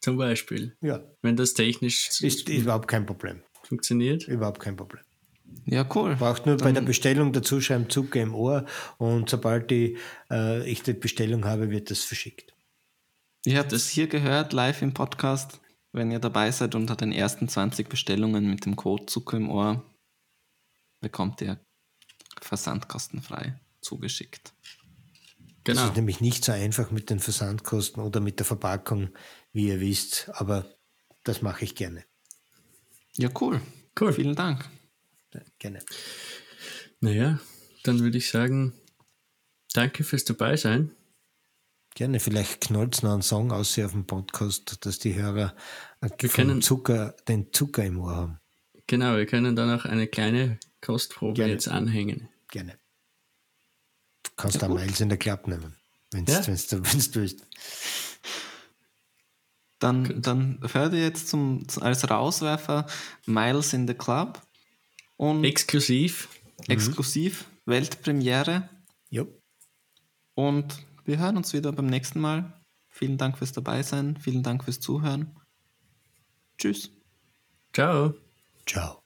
[SPEAKER 2] Zum Beispiel,
[SPEAKER 1] Ja,
[SPEAKER 2] wenn das technisch
[SPEAKER 1] ist, ist überhaupt kein Problem.
[SPEAKER 2] Funktioniert.
[SPEAKER 1] Überhaupt kein Problem.
[SPEAKER 3] Ja, cool.
[SPEAKER 1] Braucht nur bei der Bestellung dazu schreiben Zucker im Ohr und sobald die, äh, ich die Bestellung habe, wird das verschickt.
[SPEAKER 3] Ihr habt es hier gehört, live im Podcast. Wenn ihr dabei seid unter den ersten 20 Bestellungen mit dem Code Zucker im Ohr, bekommt ihr versandkostenfrei zugeschickt.
[SPEAKER 1] Das
[SPEAKER 2] Genau.
[SPEAKER 1] ist nämlich nicht so einfach mit den Versandkosten oder mit der Verpackung, wie ihr wisst, aber das mache ich gerne.
[SPEAKER 3] Ja, cool.
[SPEAKER 2] Cool.
[SPEAKER 3] Vielen Dank.
[SPEAKER 1] Gerne.
[SPEAKER 2] Naja, dann würde ich sagen, danke fürs Dabeisein.
[SPEAKER 1] Gerne, vielleicht knallt es noch einen Song aus hier auf dem Podcast, dass die Hörer
[SPEAKER 2] können-
[SPEAKER 1] Zucker, den Zucker im Ohr haben.
[SPEAKER 2] Genau, wir können dann auch eine kleine Kostprobe
[SPEAKER 1] Gerne.
[SPEAKER 2] jetzt anhängen.
[SPEAKER 1] Gerne. Du kannst da Miles in der Klappe nehmen, wenn
[SPEAKER 2] Ja.
[SPEAKER 1] du willst.
[SPEAKER 3] Dann, dann hört ihr jetzt zum, als Rauswerfer Miles in the Club und
[SPEAKER 2] Exklusiv.
[SPEAKER 3] exklusiv Weltpremiere.
[SPEAKER 1] Jo.
[SPEAKER 3] Und wir hören uns wieder beim nächsten Mal. Vielen Dank fürs Dabeisein. Vielen Dank fürs Zuhören. Tschüss.
[SPEAKER 2] Ciao.
[SPEAKER 1] Ciao.